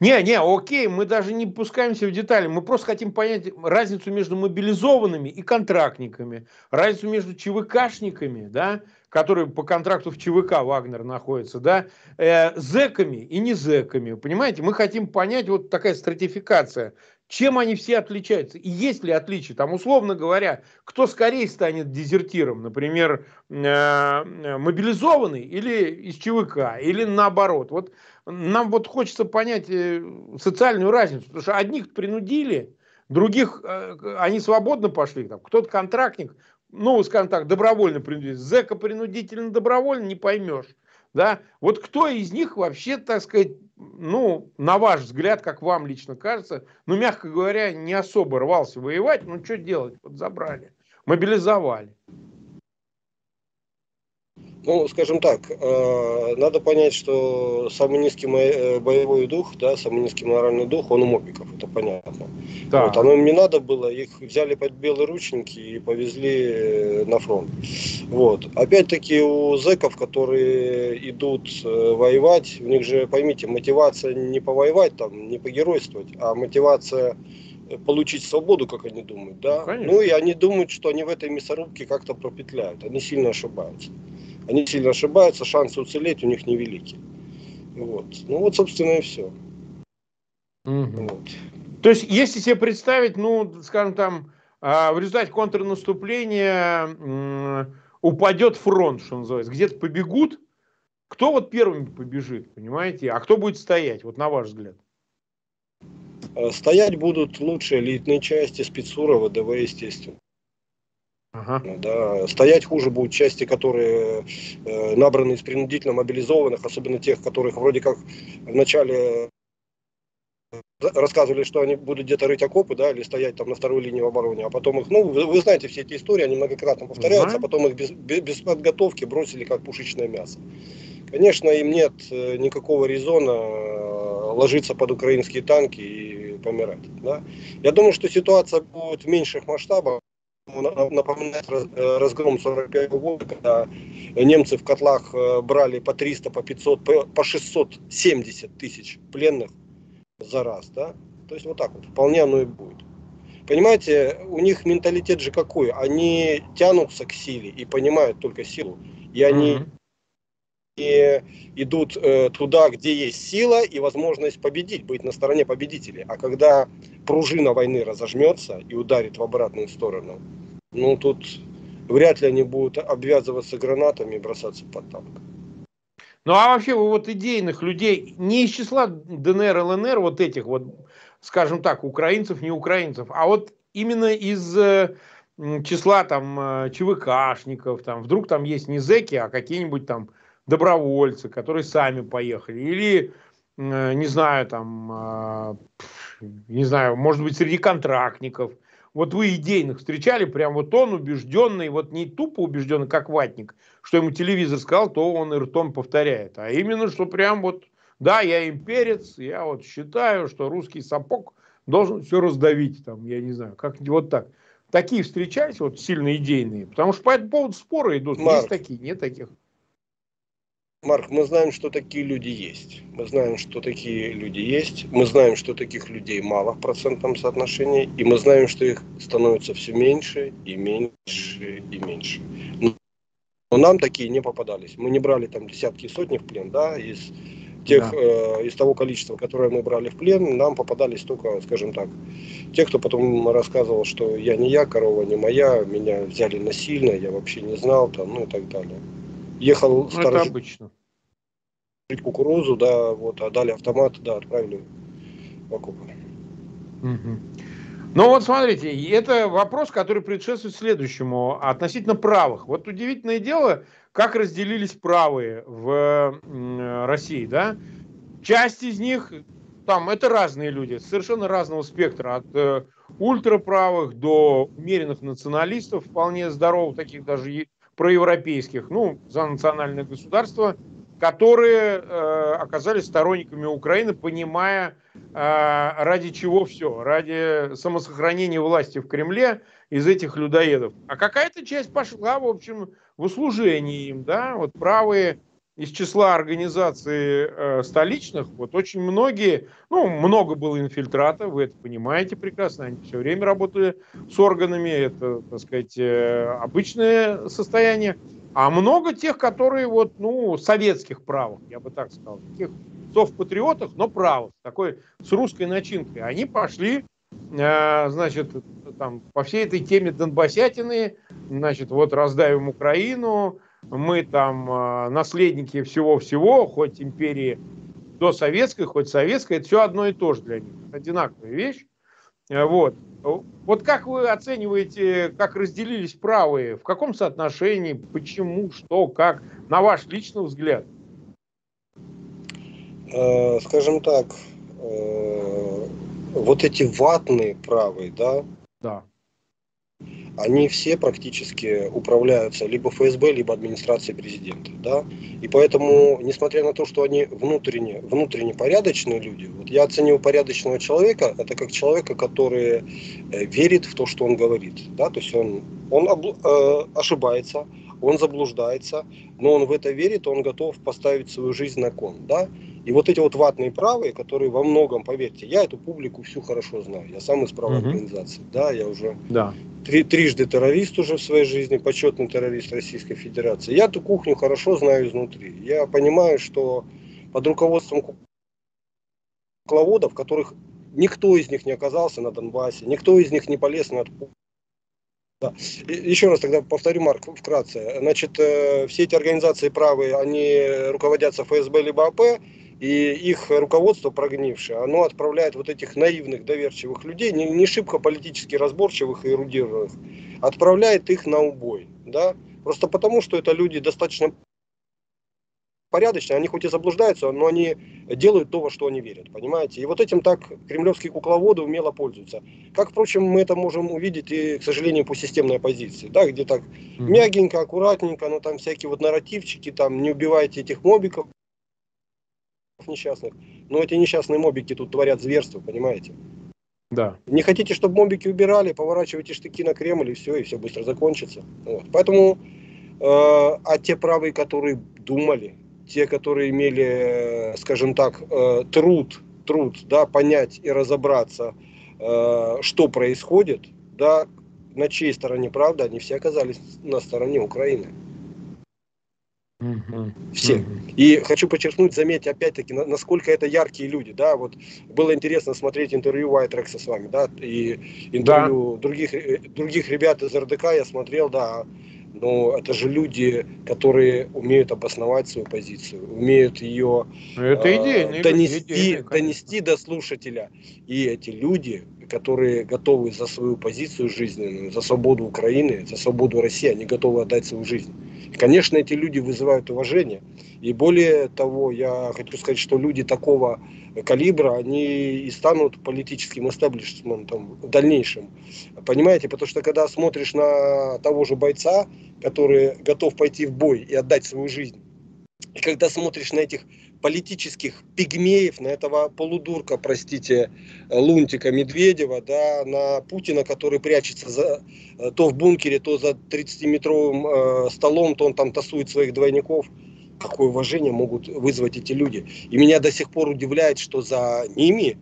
Не, не, окей, мы даже не пускаемся в детали, мы просто хотим понять разницу между мобилизованными и контрактниками, разницу между ЧВКшниками, да, которые по контракту в ЧВК Вагнер находится, да, э, зэками и не зэками, понимаете, мы хотим понять вот такая стратификация, чем они все отличаются? И есть ли отличия? Там, условно говоря, кто скорее станет дезертиром? Например, э, мобилизованный или из ЧВК? Или наоборот? Вот нам вот хочется понять э, социальную разницу. Потому что одних принудили, других э, они свободно пошли. Там, кто-то контрактник, ну, скажем так, добровольно принудили. Зэка принудительно добровольно не поймешь. Да? Вот кто из них вообще, так сказать, ну, на ваш взгляд, как вам лично кажется, ну, мягко говоря, не особо рвался воевать, ну, что делать? Вот забрали, мобилизовали. Ну, скажем так, э, надо понять, что самый низкий э, боевой дух, да, самый низкий моральный дух, он у мобиков, это понятно. Да. Вот, оно им не надо было, их взяли под белые ручники и повезли э, на фронт. Вот. Опять-таки у зэков, которые идут воевать, у них же, поймите, мотивация не повоевать, там, не погеройствовать, а мотивация получить свободу, как они думают, да. Ну, ну и они думают, что они в этой мясорубке как-то пропетляют. Они сильно ошибаются они сильно ошибаются, шансы уцелеть у них невелики. Вот. Ну вот, собственно, и все. Угу. Вот. То есть, если себе представить, ну, скажем там, а, в результате контрнаступления упадет фронт, что называется, где-то побегут, кто вот первым побежит, понимаете, а кто будет стоять, вот на ваш взгляд? Э, стоять будут лучшие элитные части, спецура, ВДВ, естественно. Ага. Да, стоять хуже будут части, которые э, набраны из принудительно мобилизованных, особенно тех, которых вроде как вначале рассказывали, что они будут где-то рыть окопы, да, или стоять там на второй линии в обороне, а потом их, ну, вы, вы знаете все эти истории, они многократно повторяются, а потом их без, без, без подготовки бросили как пушечное мясо. Конечно, им нет э, никакого резона э, ложиться под украинские танки и помирать. Да? Я думаю, что ситуация будет в меньших масштабах, напоминает э, разгром 45 года, когда немцы в котлах э, брали по 300, по 500, по 670 тысяч пленных за раз, да? То есть вот так вот, вполне оно и будет. Понимаете, у них менталитет же какой? Они тянутся к силе и понимают только силу. И они mm-hmm. И идут э, туда, где есть сила и возможность победить, быть на стороне победителей. А когда пружина войны разожмется и ударит в обратную сторону, ну тут вряд ли они будут обвязываться гранатами и бросаться под танк. Ну а вообще вот идейных людей не из числа ДНР, ЛНР, вот этих вот, скажем так, украинцев, не украинцев, а вот именно из э, числа там э, ЧВКшников, там вдруг там есть не зэки, а какие-нибудь там добровольцы, которые сами поехали, или э, не знаю там, не знаю, может быть среди контрактников – вот вы идейных встречали, прям вот он убежденный, вот не тупо убежденный, как ватник, что ему телевизор сказал, то он и ртом повторяет, а именно, что прям вот, да, я имперец, я вот считаю, что русский сапог должен все раздавить, там, я не знаю, как вот так. Такие встречались, вот сильно идейные, потому что по этому поводу споры идут, Марк, есть такие, нет таких. Марк, мы знаем, что такие люди есть. Мы знаем, что такие люди есть. Мы знаем, что таких людей мало в процентном соотношении. И мы знаем, что их становится все меньше и меньше и меньше. Но нам такие не попадались. Мы не брали там десятки и сотни в плен, да, из тех, да. э, из того количества, которое мы брали в плен, нам попадались только, скажем так, те, кто потом рассказывал, что я не я, корова не моя, меня взяли насильно, я вообще не знал, там, ну и так далее. Ехал ну, сторож... это обычно. Кукурузу, да, вот, а дали автомат, да, отправили в окопы. Ну вот смотрите, это вопрос, который предшествует следующему относительно правых. Вот удивительное дело, как разделились правые в России, да? Часть из них, там, это разные люди, совершенно разного спектра, от э, ультраправых до умеренных националистов, вполне здоровых, таких даже проевропейских, ну, за национальное государство, которые э, оказались сторонниками Украины, понимая, э, ради чего все, ради самосохранения власти в Кремле из этих людоедов. А какая-то часть пошла, в общем, в услужении им, да, вот правые из числа организаций э, столичных, вот очень многие, ну, много было инфильтрата, вы это понимаете прекрасно, они все время работали с органами, это, так сказать, э, обычное состояние. А много тех, которые вот, ну, советских правых, я бы так сказал, таких совпатриотов, но правых, такой с русской начинкой. Они пошли, э, значит, там, по всей этой теме Донбассятины, значит, вот раздавим Украину, мы там э, наследники всего-всего, хоть империи до советской, хоть советской, это все одно и то же для них, одинаковая вещь. Э, вот. Вот как вы оцениваете, как разделились правые, в каком соотношении, почему, что, как, на ваш личный взгляд? Э, скажем так, э, вот эти ватные правые, да? Да они все практически управляются либо ФСБ, либо администрацией президента. Да? И поэтому, несмотря на то, что они внутренне, внутренне порядочные люди, вот я оцениваю порядочного человека, это как человека, который э, верит в то, что он говорит. Да? То есть он, он э, ошибается, он заблуждается, но он в это верит, он готов поставить свою жизнь на кон. Да? И вот эти вот ватные правые, которые во многом, поверьте, я эту публику всю хорошо знаю. Я сам из правой угу. организации. Да, я уже да. три, трижды террорист уже в своей жизни, почетный террорист Российской Федерации. Я эту кухню хорошо знаю изнутри. Я понимаю, что под руководством кукловодов, которых никто из них не оказался на Донбассе, никто из них не полез на да. Еще раз тогда повторю, Марк, вкратце. Значит, э, все эти организации правые, они руководятся ФСБ либо АП, и их руководство прогнившее, оно отправляет вот этих наивных, доверчивых людей, не, не шибко политически разборчивых и эрудированных, отправляет их на убой. Да? Просто потому, что это люди достаточно порядочные, они хоть и заблуждаются, но они делают то, во что они верят, понимаете? И вот этим так кремлевские кукловоды умело пользуются. Как, впрочем, мы это можем увидеть и, к сожалению, по системной оппозиции, да, где так мягенько, аккуратненько, но там всякие вот нарративчики, там, не убивайте этих мобиков несчастных. Но эти несчастные мобики тут творят зверство, понимаете? Да. Не хотите, чтобы мобики убирали, поворачивайте штыки на Кремль, и все, и все быстро закончится. Вот. Поэтому, э, а те правые, которые думали, те, которые имели, скажем так, э, труд, труд, да, понять и разобраться, э, что происходит, да, на чьей стороне правда, они все оказались на стороне Украины. Все. И хочу подчеркнуть, заметьте, опять-таки, насколько это яркие люди, да, вот было интересно смотреть интервью Уайтрекса с вами, да, и интервью да. других, э, других ребят из РДК я смотрел, да, но это же люди, которые умеют обосновать свою позицию, умеют ее это идейные, э, донести, идейные, донести до слушателя. И эти люди, которые готовы за свою позицию жизненную, за свободу Украины, за свободу России, они готовы отдать свою жизнь. И, конечно, эти люди вызывают уважение. И более того, я хочу сказать, что люди такого калибра, они и станут политическим эстаблишментом в дальнейшем. Понимаете, потому что когда смотришь на того же бойца, который готов пойти в бой и отдать свою жизнь, и когда смотришь на этих политических пигмеев, на этого полудурка, простите, Лунтика Медведева, да, на Путина, который прячется за, то в бункере, то за 30-метровым э, столом, то он там тасует своих двойников. какое уважение могут вызвать эти люди. И меня до сих пор удивляет, что за ними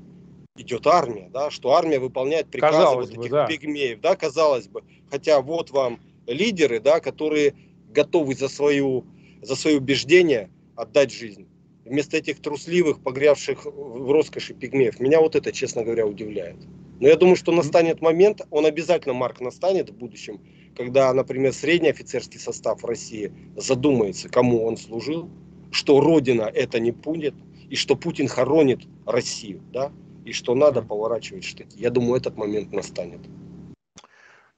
идет армия, да, что армия выполняет приказы казалось вот этих бы, да. пигмеев, да, казалось бы. Хотя вот вам лидеры, да, которые готовы за свою, за свои убеждения отдать жизнь. Вместо этих трусливых, погрявших в роскоши пигмеев. Меня вот это, честно говоря, удивляет. Но я думаю, что настанет момент, он обязательно, Марк, настанет в будущем, когда, например, средний офицерский состав России задумается, кому он служил, что Родина это не будет, и что Путин хоронит Россию, да, и что надо поворачивать штыки. Я думаю, этот момент настанет.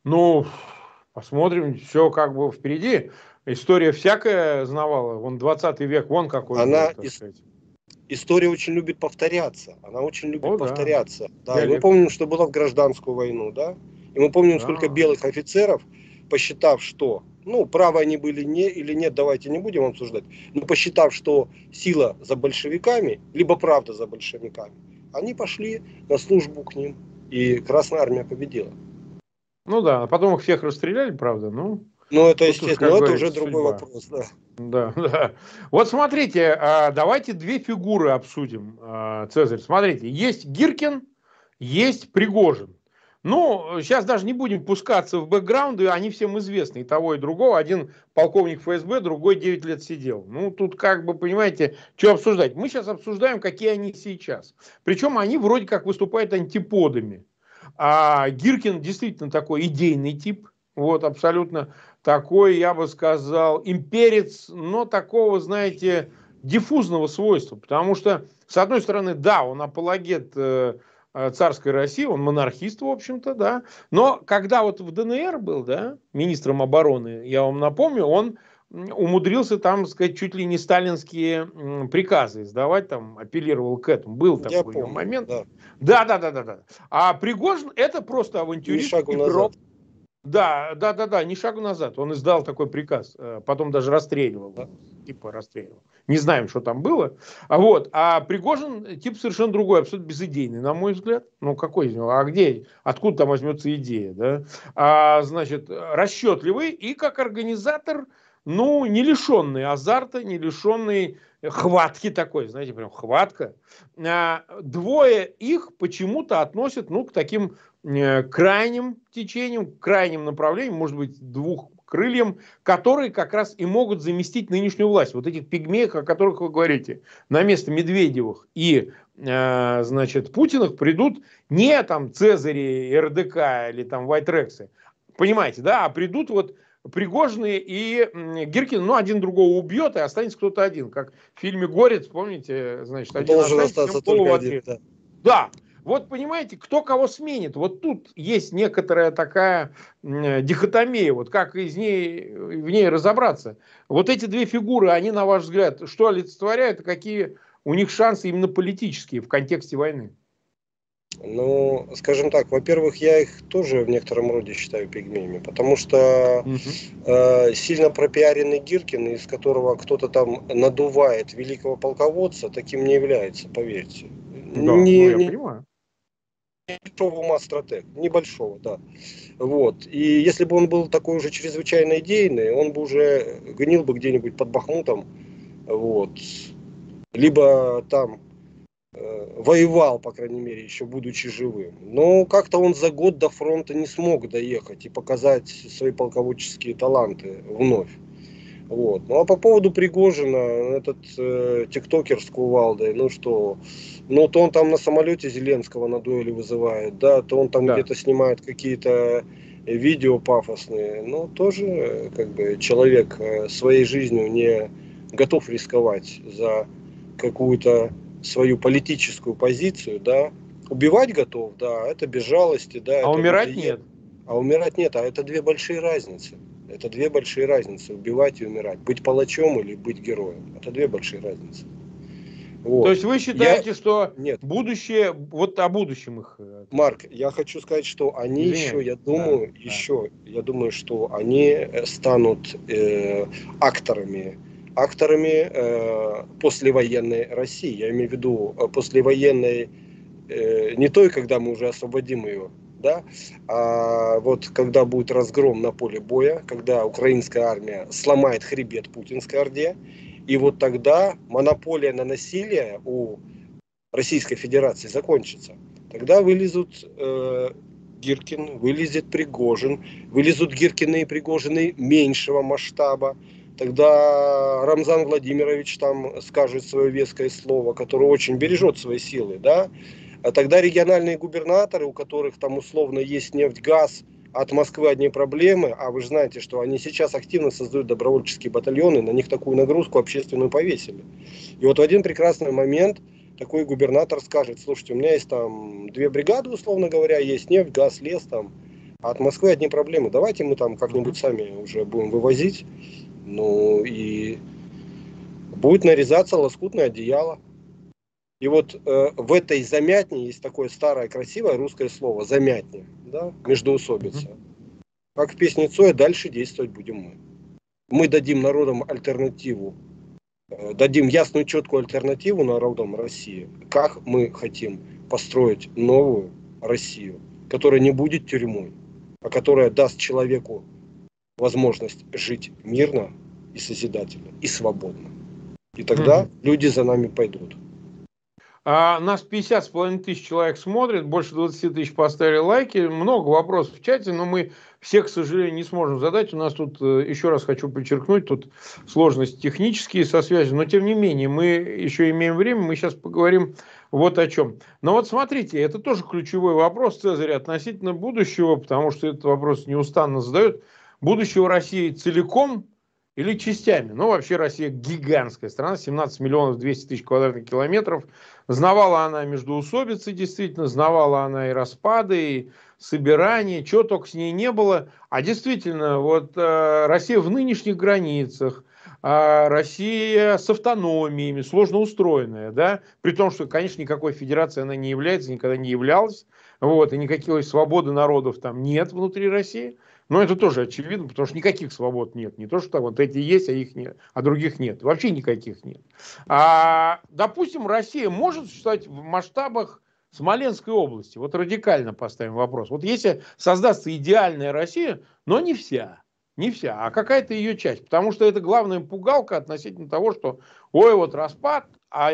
Ну, посмотрим, все как бы впереди. История всякая знавала. Вон 20 век, вон какой. Она, был, ис- история очень любит повторяться. Она очень любит О, повторяться. Да. Да, мы помним, что было в гражданскую войну, да? И мы помним, да. сколько белых офицеров посчитав, что, ну, правы они были не или нет, давайте не будем обсуждать, но посчитав, что сила за большевиками, либо правда за большевиками, они пошли на службу к ним, и Красная Армия победила. Ну да, а потом их всех расстреляли, правда, ну... Ну, это, естественно, но это уже другой судьба. вопрос, да. Да, да. Вот смотрите, а, давайте две фигуры обсудим, а, Цезарь. Смотрите, есть Гиркин, есть Пригожин. Ну, сейчас даже не будем пускаться в бэкграунды, они всем известны, и того, и другого. Один полковник ФСБ, другой 9 лет сидел. Ну, тут как бы, понимаете, что обсуждать. Мы сейчас обсуждаем, какие они сейчас. Причем они вроде как выступают антиподами. А Гиркин действительно такой идейный тип, вот, абсолютно такой, я бы сказал, имперец, но такого, знаете, диффузного свойства. Потому что, с одной стороны, да, он апологет э, Э, царской России, он монархист, в общем-то, да. Но когда вот в ДНР был, да, министром обороны, я вам напомню, он умудрился там, сказать, чуть ли не сталинские приказы издавать, там, апеллировал к этому. Был я такой помню, момент. Да. да, да, да, да, да. А Пригожин это просто авантюрист. игрок. Да, да, да, да, ни шагу назад. Он издал такой приказ, э, потом даже расстреливал, да? типа расстреливал. Не знаем, что там было. А вот, а Пригожин тип совершенно другой, абсолютно безыдейный, на мой взгляд. Ну какой из него? А где? Откуда там возьмется идея, да? А, значит, расчетливый и как организатор, ну не лишенный азарта, не лишенный хватки такой, знаете, прям хватка. А, двое их почему-то относят, ну, к таким крайним течением, крайним направлением, может быть, двух крыльям, которые как раз и могут заместить нынешнюю власть. Вот этих пигмеев, о которых вы говорите, на место Медведевых и э, значит, Путиных придут не там Цезари, РДК или там Вайтрексы, понимаете, да, а придут вот Пригожные и Гиркин, ну, один другого убьет, и останется кто-то один. Как в фильме «Горец», помните, значит, один Должен остаться только один, да. Да, вот понимаете, кто кого сменит. Вот тут есть некоторая такая дихотомия, вот как из ней, в ней разобраться. Вот эти две фигуры, они, на ваш взгляд, что олицетворяют, какие у них шансы именно политические в контексте войны? Ну, скажем так, во-первых, я их тоже в некотором роде считаю пигмеями, потому что угу. э, сильно пропиаренный Гиркин, из которого кто-то там надувает великого полководца, таким не является, поверьте. Да, не, ну, я не, понимаю небольшого ума стратег, небольшого, да. Вот. И если бы он был такой уже чрезвычайно идейный, он бы уже гнил бы где-нибудь под Бахмутом, вот. Либо там э, воевал, по крайней мере, еще будучи живым. Но как-то он за год до фронта не смог доехать и показать свои полководческие таланты вновь. Вот. Ну а по поводу Пригожина, этот э, тиктокер с кувалдой, ну что, ну то он там на самолете Зеленского на дуэли вызывает, да, то он там да. где-то снимает какие-то видео пафосные, ну тоже как бы человек э, своей жизнью не готов рисковать за какую-то свою политическую позицию, да, убивать готов, да, это без жалости, да. А умирать нет. А умирать нет, а это две большие разницы. Это две большие разницы. Убивать и умирать. Быть палачом или быть героем. Это две большие разницы. Вот. То есть вы считаете, я... что Нет. будущее, вот о будущем их... Э, Марк, я хочу сказать, что они Извиняюсь. еще, я думаю, да, еще, да. я думаю, что они э, станут э, акторами, акторами э, послевоенной России. Я имею в виду э, послевоенной, э, не той, когда мы уже освободим ее, да, а вот когда будет разгром на поле боя, когда украинская армия сломает хребет путинской орде, И вот тогда монополия на насилие у Российской Федерации закончится. Тогда вылезут э, Гиркин, вылезет Пригожин, вылезут Гиркины и Пригожины меньшего масштаба. Тогда Рамзан Владимирович там скажет свое веское слово, которое очень бережет свои силы, да. А тогда региональные губернаторы, у которых там условно есть нефть, газ, от Москвы одни проблемы, а вы же знаете, что они сейчас активно создают добровольческие батальоны, на них такую нагрузку общественную повесили. И вот в один прекрасный момент такой губернатор скажет, слушайте, у меня есть там две бригады, условно говоря, есть нефть, газ, лес там, а от Москвы одни проблемы. Давайте мы там как-нибудь сами уже будем вывозить. Ну и будет нарезаться лоскутное одеяло. И вот э, в этой замятне есть такое старое красивое русское слово замятне, да, междоусобица. Как в песне Цоя, дальше действовать будем мы. Мы дадим народам альтернативу Э, дадим ясную, четкую альтернативу народам России, как мы хотим построить новую Россию, которая не будет тюрьмой, а которая даст человеку возможность жить мирно и созидательно, и свободно. И тогда mm-hmm. люди за нами пойдут. А нас 50 с половиной тысяч человек смотрит, больше 20 тысяч поставили лайки, много вопросов в чате, но мы все, к сожалению, не сможем задать. У нас тут, э, еще раз хочу подчеркнуть, тут сложности технические со связью, но тем не менее, мы еще имеем время, мы сейчас поговорим вот о чем. Но вот смотрите, это тоже ключевой вопрос, Цезарь, относительно будущего, потому что этот вопрос неустанно задают. Будущего России целиком или частями. Ну, вообще Россия гигантская страна, 17 миллионов 200 тысяч квадратных километров. Знавала она междуусобицы, действительно, знавала она и распады, и собирания, чего только с ней не было. А действительно, вот э, Россия в нынешних границах, э, Россия с автономиями, сложно устроенная, да, при том, что, конечно, никакой федерации она не является, никогда не являлась, вот, и никакой свободы народов там нет внутри России. Но это тоже очевидно, потому что никаких свобод нет. Не то, что вот эти есть, а их нет, а других нет. Вообще никаких нет. А, допустим, Россия может существовать в масштабах Смоленской области. Вот радикально поставим вопрос. Вот если создастся идеальная Россия, но не вся, не вся, а какая-то ее часть. Потому что это главная пугалка относительно того, что ой, вот распад, а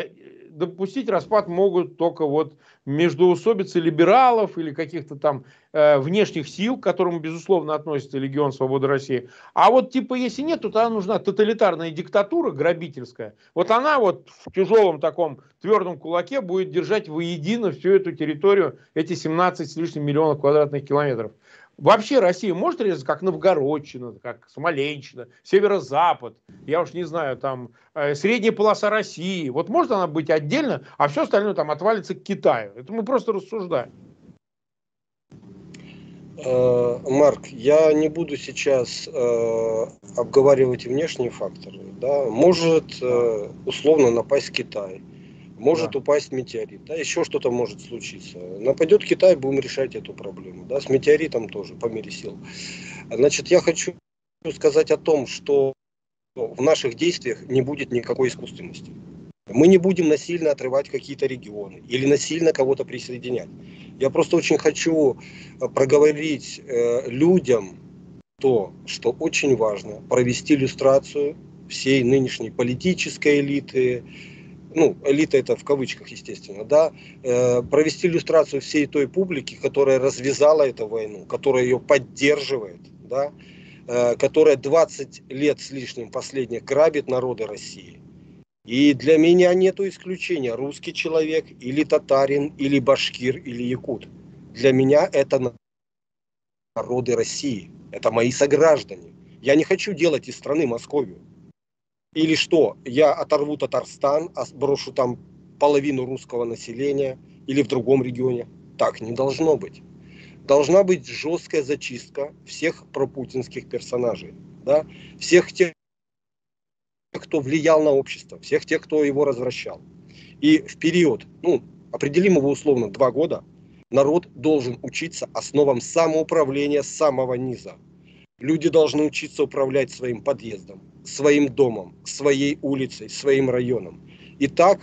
допустить распад могут только вот междуусобицы либералов или каких-то там э, внешних сил, к которым, безусловно, относится Легион Свободы России. А вот типа если нет, то тогда нужна тоталитарная диктатура грабительская. Вот она вот в тяжелом таком твердом кулаке будет держать воедино всю эту территорию, эти 17 с лишним миллионов квадратных километров. Вообще Россия может резать как Новгородчина, как Смоленщина, Северо-Запад, я уж не знаю, там э, средняя полоса России. Вот может она быть отдельно, а все остальное там отвалится к Китаю. Это мы просто рассуждаем. Э, Марк, я не буду сейчас э, обговаривать внешние факторы. Да? Может э, условно напасть Китай может да. упасть метеорит, да, еще что-то может случиться. Нападет Китай, будем решать эту проблему, да, с метеоритом тоже по мере сил. Значит, я хочу сказать о том, что в наших действиях не будет никакой искусственности. Мы не будем насильно отрывать какие-то регионы или насильно кого-то присоединять. Я просто очень хочу э, проговорить э, людям то, что очень важно, провести иллюстрацию всей нынешней политической элиты, ну, элита это в кавычках, естественно, да, э, провести иллюстрацию всей той публики, которая развязала эту войну, которая ее поддерживает, да, э, которая 20 лет с лишним последних грабит народы России. И для меня нет исключения, русский человек или татарин, или башкир, или якут. Для меня это народы России, это мои сограждане. Я не хочу делать из страны Московию. Или что, я оторву Татарстан, брошу там половину русского населения или в другом регионе. Так не должно быть. Должна быть жесткая зачистка всех пропутинских персонажей. Да? Всех тех, кто влиял на общество, всех тех, кто его развращал. И в период, ну, определим его условно, два года, народ должен учиться основам самоуправления с самого низа. Люди должны учиться управлять своим подъездом, своим домом, своей улицей, своим районом. И так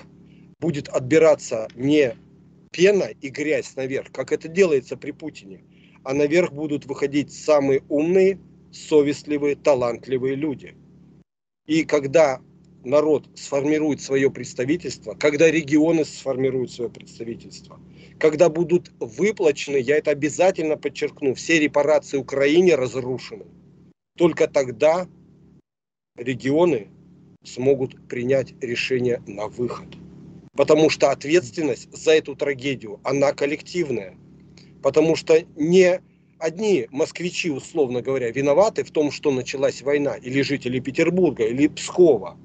будет отбираться не пена и грязь наверх, как это делается при Путине, а наверх будут выходить самые умные, совестливые, талантливые люди. И когда народ сформирует свое представительство, когда регионы сформируют свое представительство, когда будут выплачены, я это обязательно подчеркну, все репарации Украине разрушены, только тогда регионы смогут принять решение на выход. Потому что ответственность за эту трагедию, она коллективная. Потому что не одни москвичи, условно говоря, виноваты в том, что началась война, или жители Петербурга, или Пскова.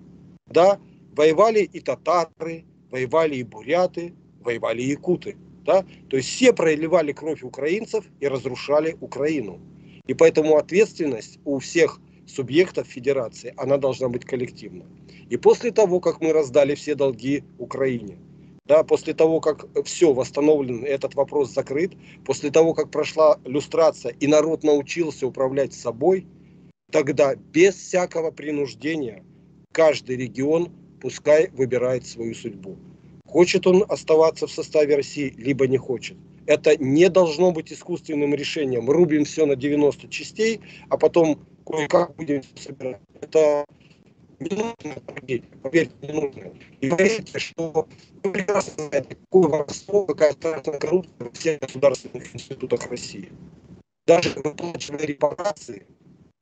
Да, воевали и татары, воевали и буряты, воевали и якуты. Да? То есть все проливали кровь украинцев и разрушали Украину. И поэтому ответственность у всех субъектов федерации, она должна быть коллективна. И после того, как мы раздали все долги Украине, да, после того, как все восстановлено, этот вопрос закрыт, после того, как прошла люстрация и народ научился управлять собой, тогда без всякого принуждения каждый регион пускай выбирает свою судьбу. Хочет он оставаться в составе России, либо не хочет. Это не должно быть искусственным решением. Рубим все на 90 частей, а потом кое-как будем собирать. Это минутная трагедия, поверьте, минутная. И поверьте, что вы прекрасно знаете, какое воровство, какая страшная коррупция во всех государственных институтах России. Даже выплачивая репарации,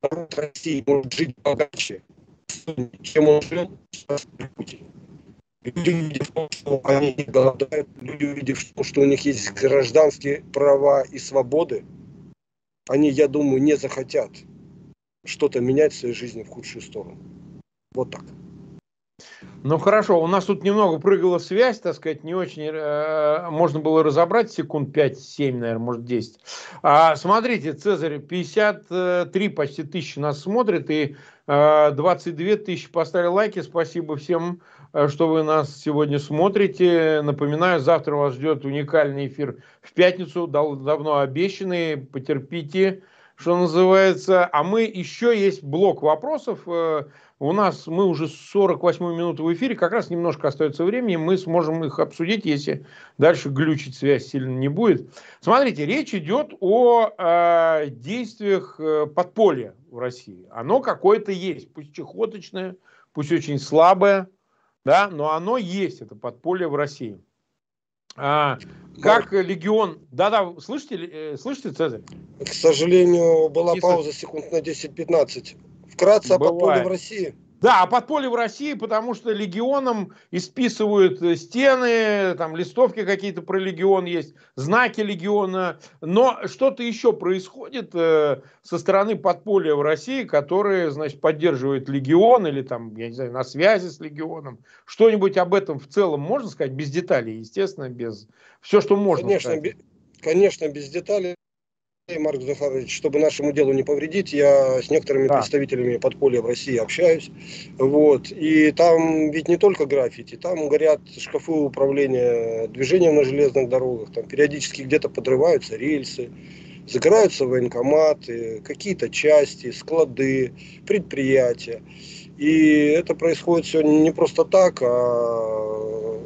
народ России может жить богаче, чем он живет при Путине. Люди, увидев, что они не голодают, люди, увидев, что у них есть гражданские права и свободы, они, я думаю, не захотят что-то менять в своей жизни в худшую сторону. Вот так. Ну хорошо, у нас тут немного прыгала связь, так сказать, не очень э, можно было разобрать секунд 5-7, наверное, может 10. А, смотрите, Цезарь, 53 почти тысячи нас смотрит, и э, 22 тысячи поставили лайки. Спасибо всем, что вы нас сегодня смотрите. Напоминаю, завтра вас ждет уникальный эфир в пятницу, дав давно обещанный. Потерпите, что называется. А мы еще есть блок вопросов. Э, у нас, мы уже 48 минут в эфире, как раз немножко остается времени, мы сможем их обсудить, если дальше глючить связь сильно не будет. Смотрите, речь идет о э, действиях э, подполья в России. Оно какое-то есть, пусть чехоточное, пусть очень слабое, да, но оно есть, это подполье в России. А, как легион... Да-да, слышите, э, слышите, Цезарь? К сожалению, была пауза секунд на 10-15. Вкратце о подполье в России. Да, а подполье в России, потому что легионам исписывают э, стены, там листовки какие-то про легион есть, знаки легиона. Но что-то еще происходит э, со стороны подполья в России, которые, значит, поддерживают легион или там, я не знаю, на связи с легионом. Что-нибудь об этом в целом можно сказать, без деталей, естественно, без... Все, что можно конечно, сказать. Конечно, без деталей. Марк Захарович, чтобы нашему делу не повредить, я с некоторыми да. представителями подполья в России общаюсь. Вот. И там ведь не только граффити, там горят шкафы управления движением на железных дорогах, там периодически где-то подрываются рельсы, загораются военкоматы, какие-то части, склады, предприятия. И это происходит сегодня не просто так, а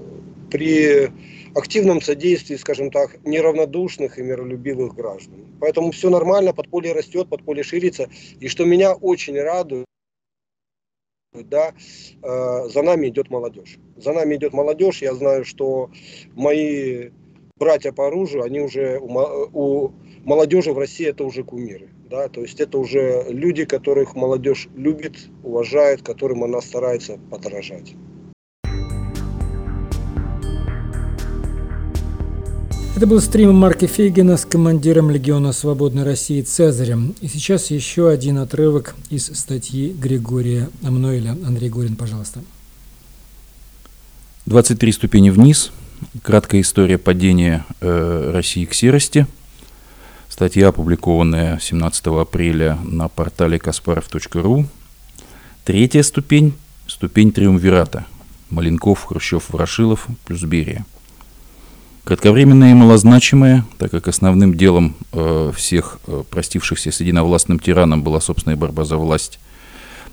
при активном содействии, скажем так, неравнодушных и миролюбивых граждан. Поэтому все нормально, подполье растет, подполье ширится. И что меня очень радует, да, э, за нами идет молодежь. За нами идет молодежь. Я знаю, что мои братья по оружию, они уже у, у молодежи в России это уже кумиры. Да, то есть это уже люди, которых молодежь любит, уважает, которым она старается подражать. Это был стрим Марка Фейгена с командиром Легиона Свободной России Цезарем. И сейчас еще один отрывок из статьи Григория Амнуэля. Андрей Горин, пожалуйста. 23 ступени вниз. Краткая история падения э, России к серости. Статья, опубликованная 17 апреля на портале kasparov.ru. Третья ступень – ступень триумвирата. Маленков, Хрущев, Ворошилов плюс Берия – Кратковременное и малозначимое, так как основным делом э, всех э, простившихся с единовластным тираном была собственная борьба за власть.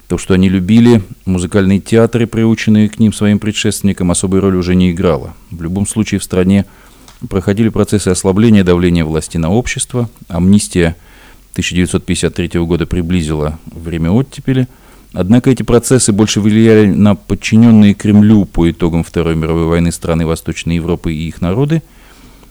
То, что они любили, музыкальные театры, приученные к ним своим предшественникам, особой роли уже не играло. В любом случае в стране проходили процессы ослабления давления власти на общество. Амнистия 1953 года приблизила время оттепели, Однако эти процессы больше влияли на подчиненные Кремлю по итогам Второй мировой войны страны Восточной Европы и их народы.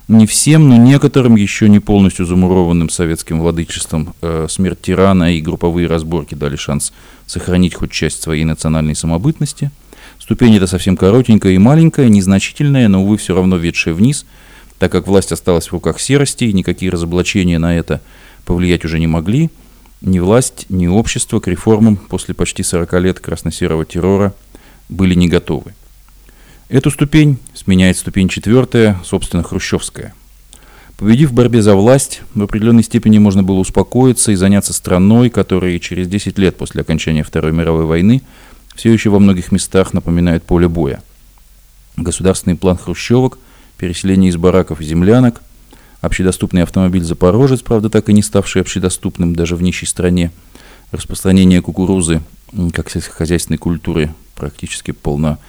Не всем, но некоторым, еще не полностью замурованным советским владычеством, э, смерть тирана и групповые разборки дали шанс сохранить хоть часть своей национальной самобытности. Ступень эта совсем коротенькая и маленькая, незначительная, но, увы, все равно ведшая вниз, так как власть осталась в руках серости, и никакие разоблачения на это повлиять уже не могли – ни власть, ни общество к реформам после почти 40 лет красно-серого террора были не готовы. Эту ступень сменяет ступень четвертая, собственно, хрущевская. Победив в борьбе за власть, в определенной степени можно было успокоиться и заняться страной, которая через 10 лет после окончания Второй мировой войны все еще во многих местах напоминает поле боя. Государственный план хрущевок, переселение из бараков и землянок, общедоступный автомобиль «Запорожец», правда, так и не ставший общедоступным даже в нищей стране, распространение кукурузы как сельскохозяйственной культуры практически полно,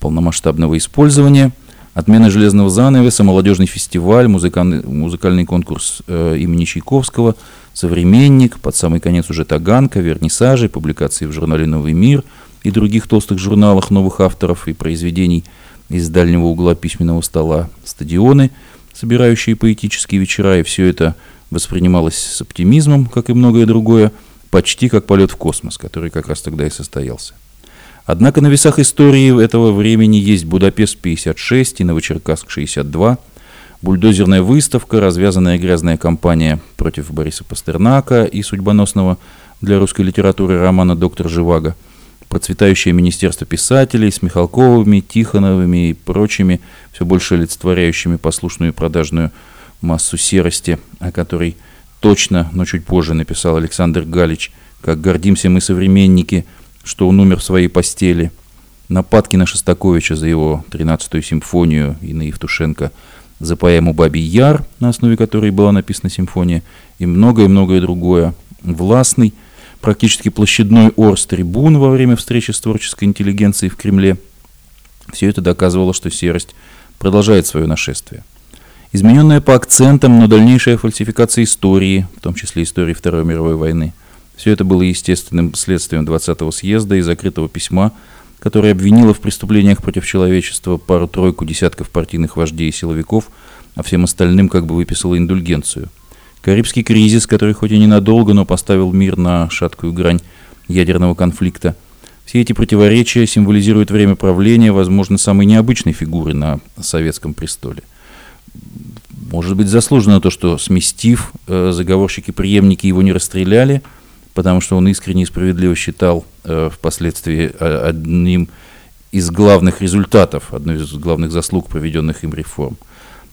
полномасштабного использования, отмена железного занавеса, молодежный фестиваль, музыкальный, музыкальный конкурс э, имени Чайковского, современник, под самый конец уже Таганка, вернисажи, публикации в журнале «Новый мир» и других толстых журналах новых авторов и произведений из дальнего угла письменного стола, стадионы – собирающие поэтические вечера, и все это воспринималось с оптимизмом, как и многое другое, почти как полет в космос, который как раз тогда и состоялся. Однако на весах истории этого времени есть Будапешт-56 и Новочеркасск-62, бульдозерная выставка, развязанная грязная кампания против Бориса Пастернака и судьбоносного для русской литературы романа «Доктор Живаго», процветающее министерство писателей с Михалковыми, Тихоновыми и прочими, все больше олицетворяющими послушную и продажную массу серости, о которой точно, но чуть позже написал Александр Галич, как гордимся мы современники, что он умер в своей постели. Нападки на Шостаковича за его 13-ю симфонию и на Евтушенко за поэму «Бабий Яр», на основе которой была написана симфония, и многое-многое другое. Властный, практически площадной орс-трибун во время встречи с творческой интеллигенцией в Кремле. Все это доказывало, что серость продолжает свое нашествие. Измененная по акцентам, но дальнейшая фальсификация истории, в том числе истории Второй мировой войны, все это было естественным следствием 20-го съезда и закрытого письма, которое обвинило в преступлениях против человечества пару-тройку десятков партийных вождей и силовиков, а всем остальным как бы выписало индульгенцию – Карибский кризис, который хоть и ненадолго, но поставил мир на шаткую грань ядерного конфликта. Все эти противоречия символизируют время правления, возможно, самой необычной фигуры на советском престоле. Может быть, заслужено то, что, сместив, э, заговорщики-преемники его не расстреляли, потому что он искренне и справедливо считал э, впоследствии э, одним из главных результатов, одной из главных заслуг проведенных им реформ.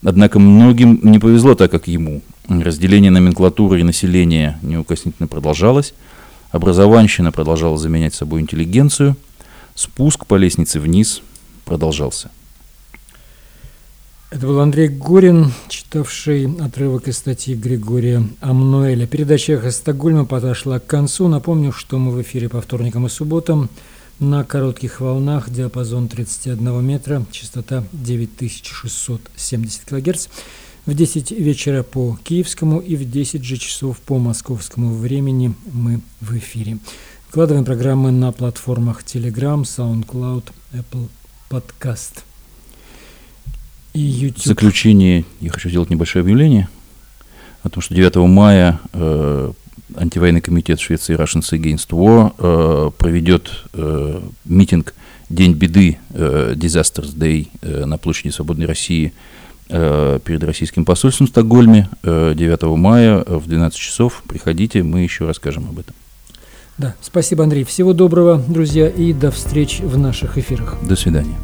Однако многим не повезло так, как ему. Разделение номенклатуры и населения неукоснительно продолжалось. Образованщина продолжала заменять собой интеллигенцию. Спуск по лестнице вниз продолжался. Это был Андрей Горин, читавший отрывок из статьи Григория Амнуэля. Передача «Эхо Стокгольма» подошла к концу. Напомню, что мы в эфире по вторникам и субботам на коротких волнах, диапазон 31 метра, частота 9670 кГц в 10 вечера по киевскому и в 10 же часов по московскому времени мы в эфире. Выкладываем программы на платформах Telegram, SoundCloud, Apple Podcast и YouTube. В заключение я хочу сделать небольшое объявление о том, что 9 мая э, антивоенный комитет Швеции Russians Against War э, проведет э, митинг День беды, э, Disasters Day на площади Свободной России – перед российским посольством в Стокгольме 9 э, мая в 12 часов. Приходите, мы еще расскажем об этом. Да, спасибо, Андрей. Всего доброго, друзья, и до встречи в наших эфирах. До свидания.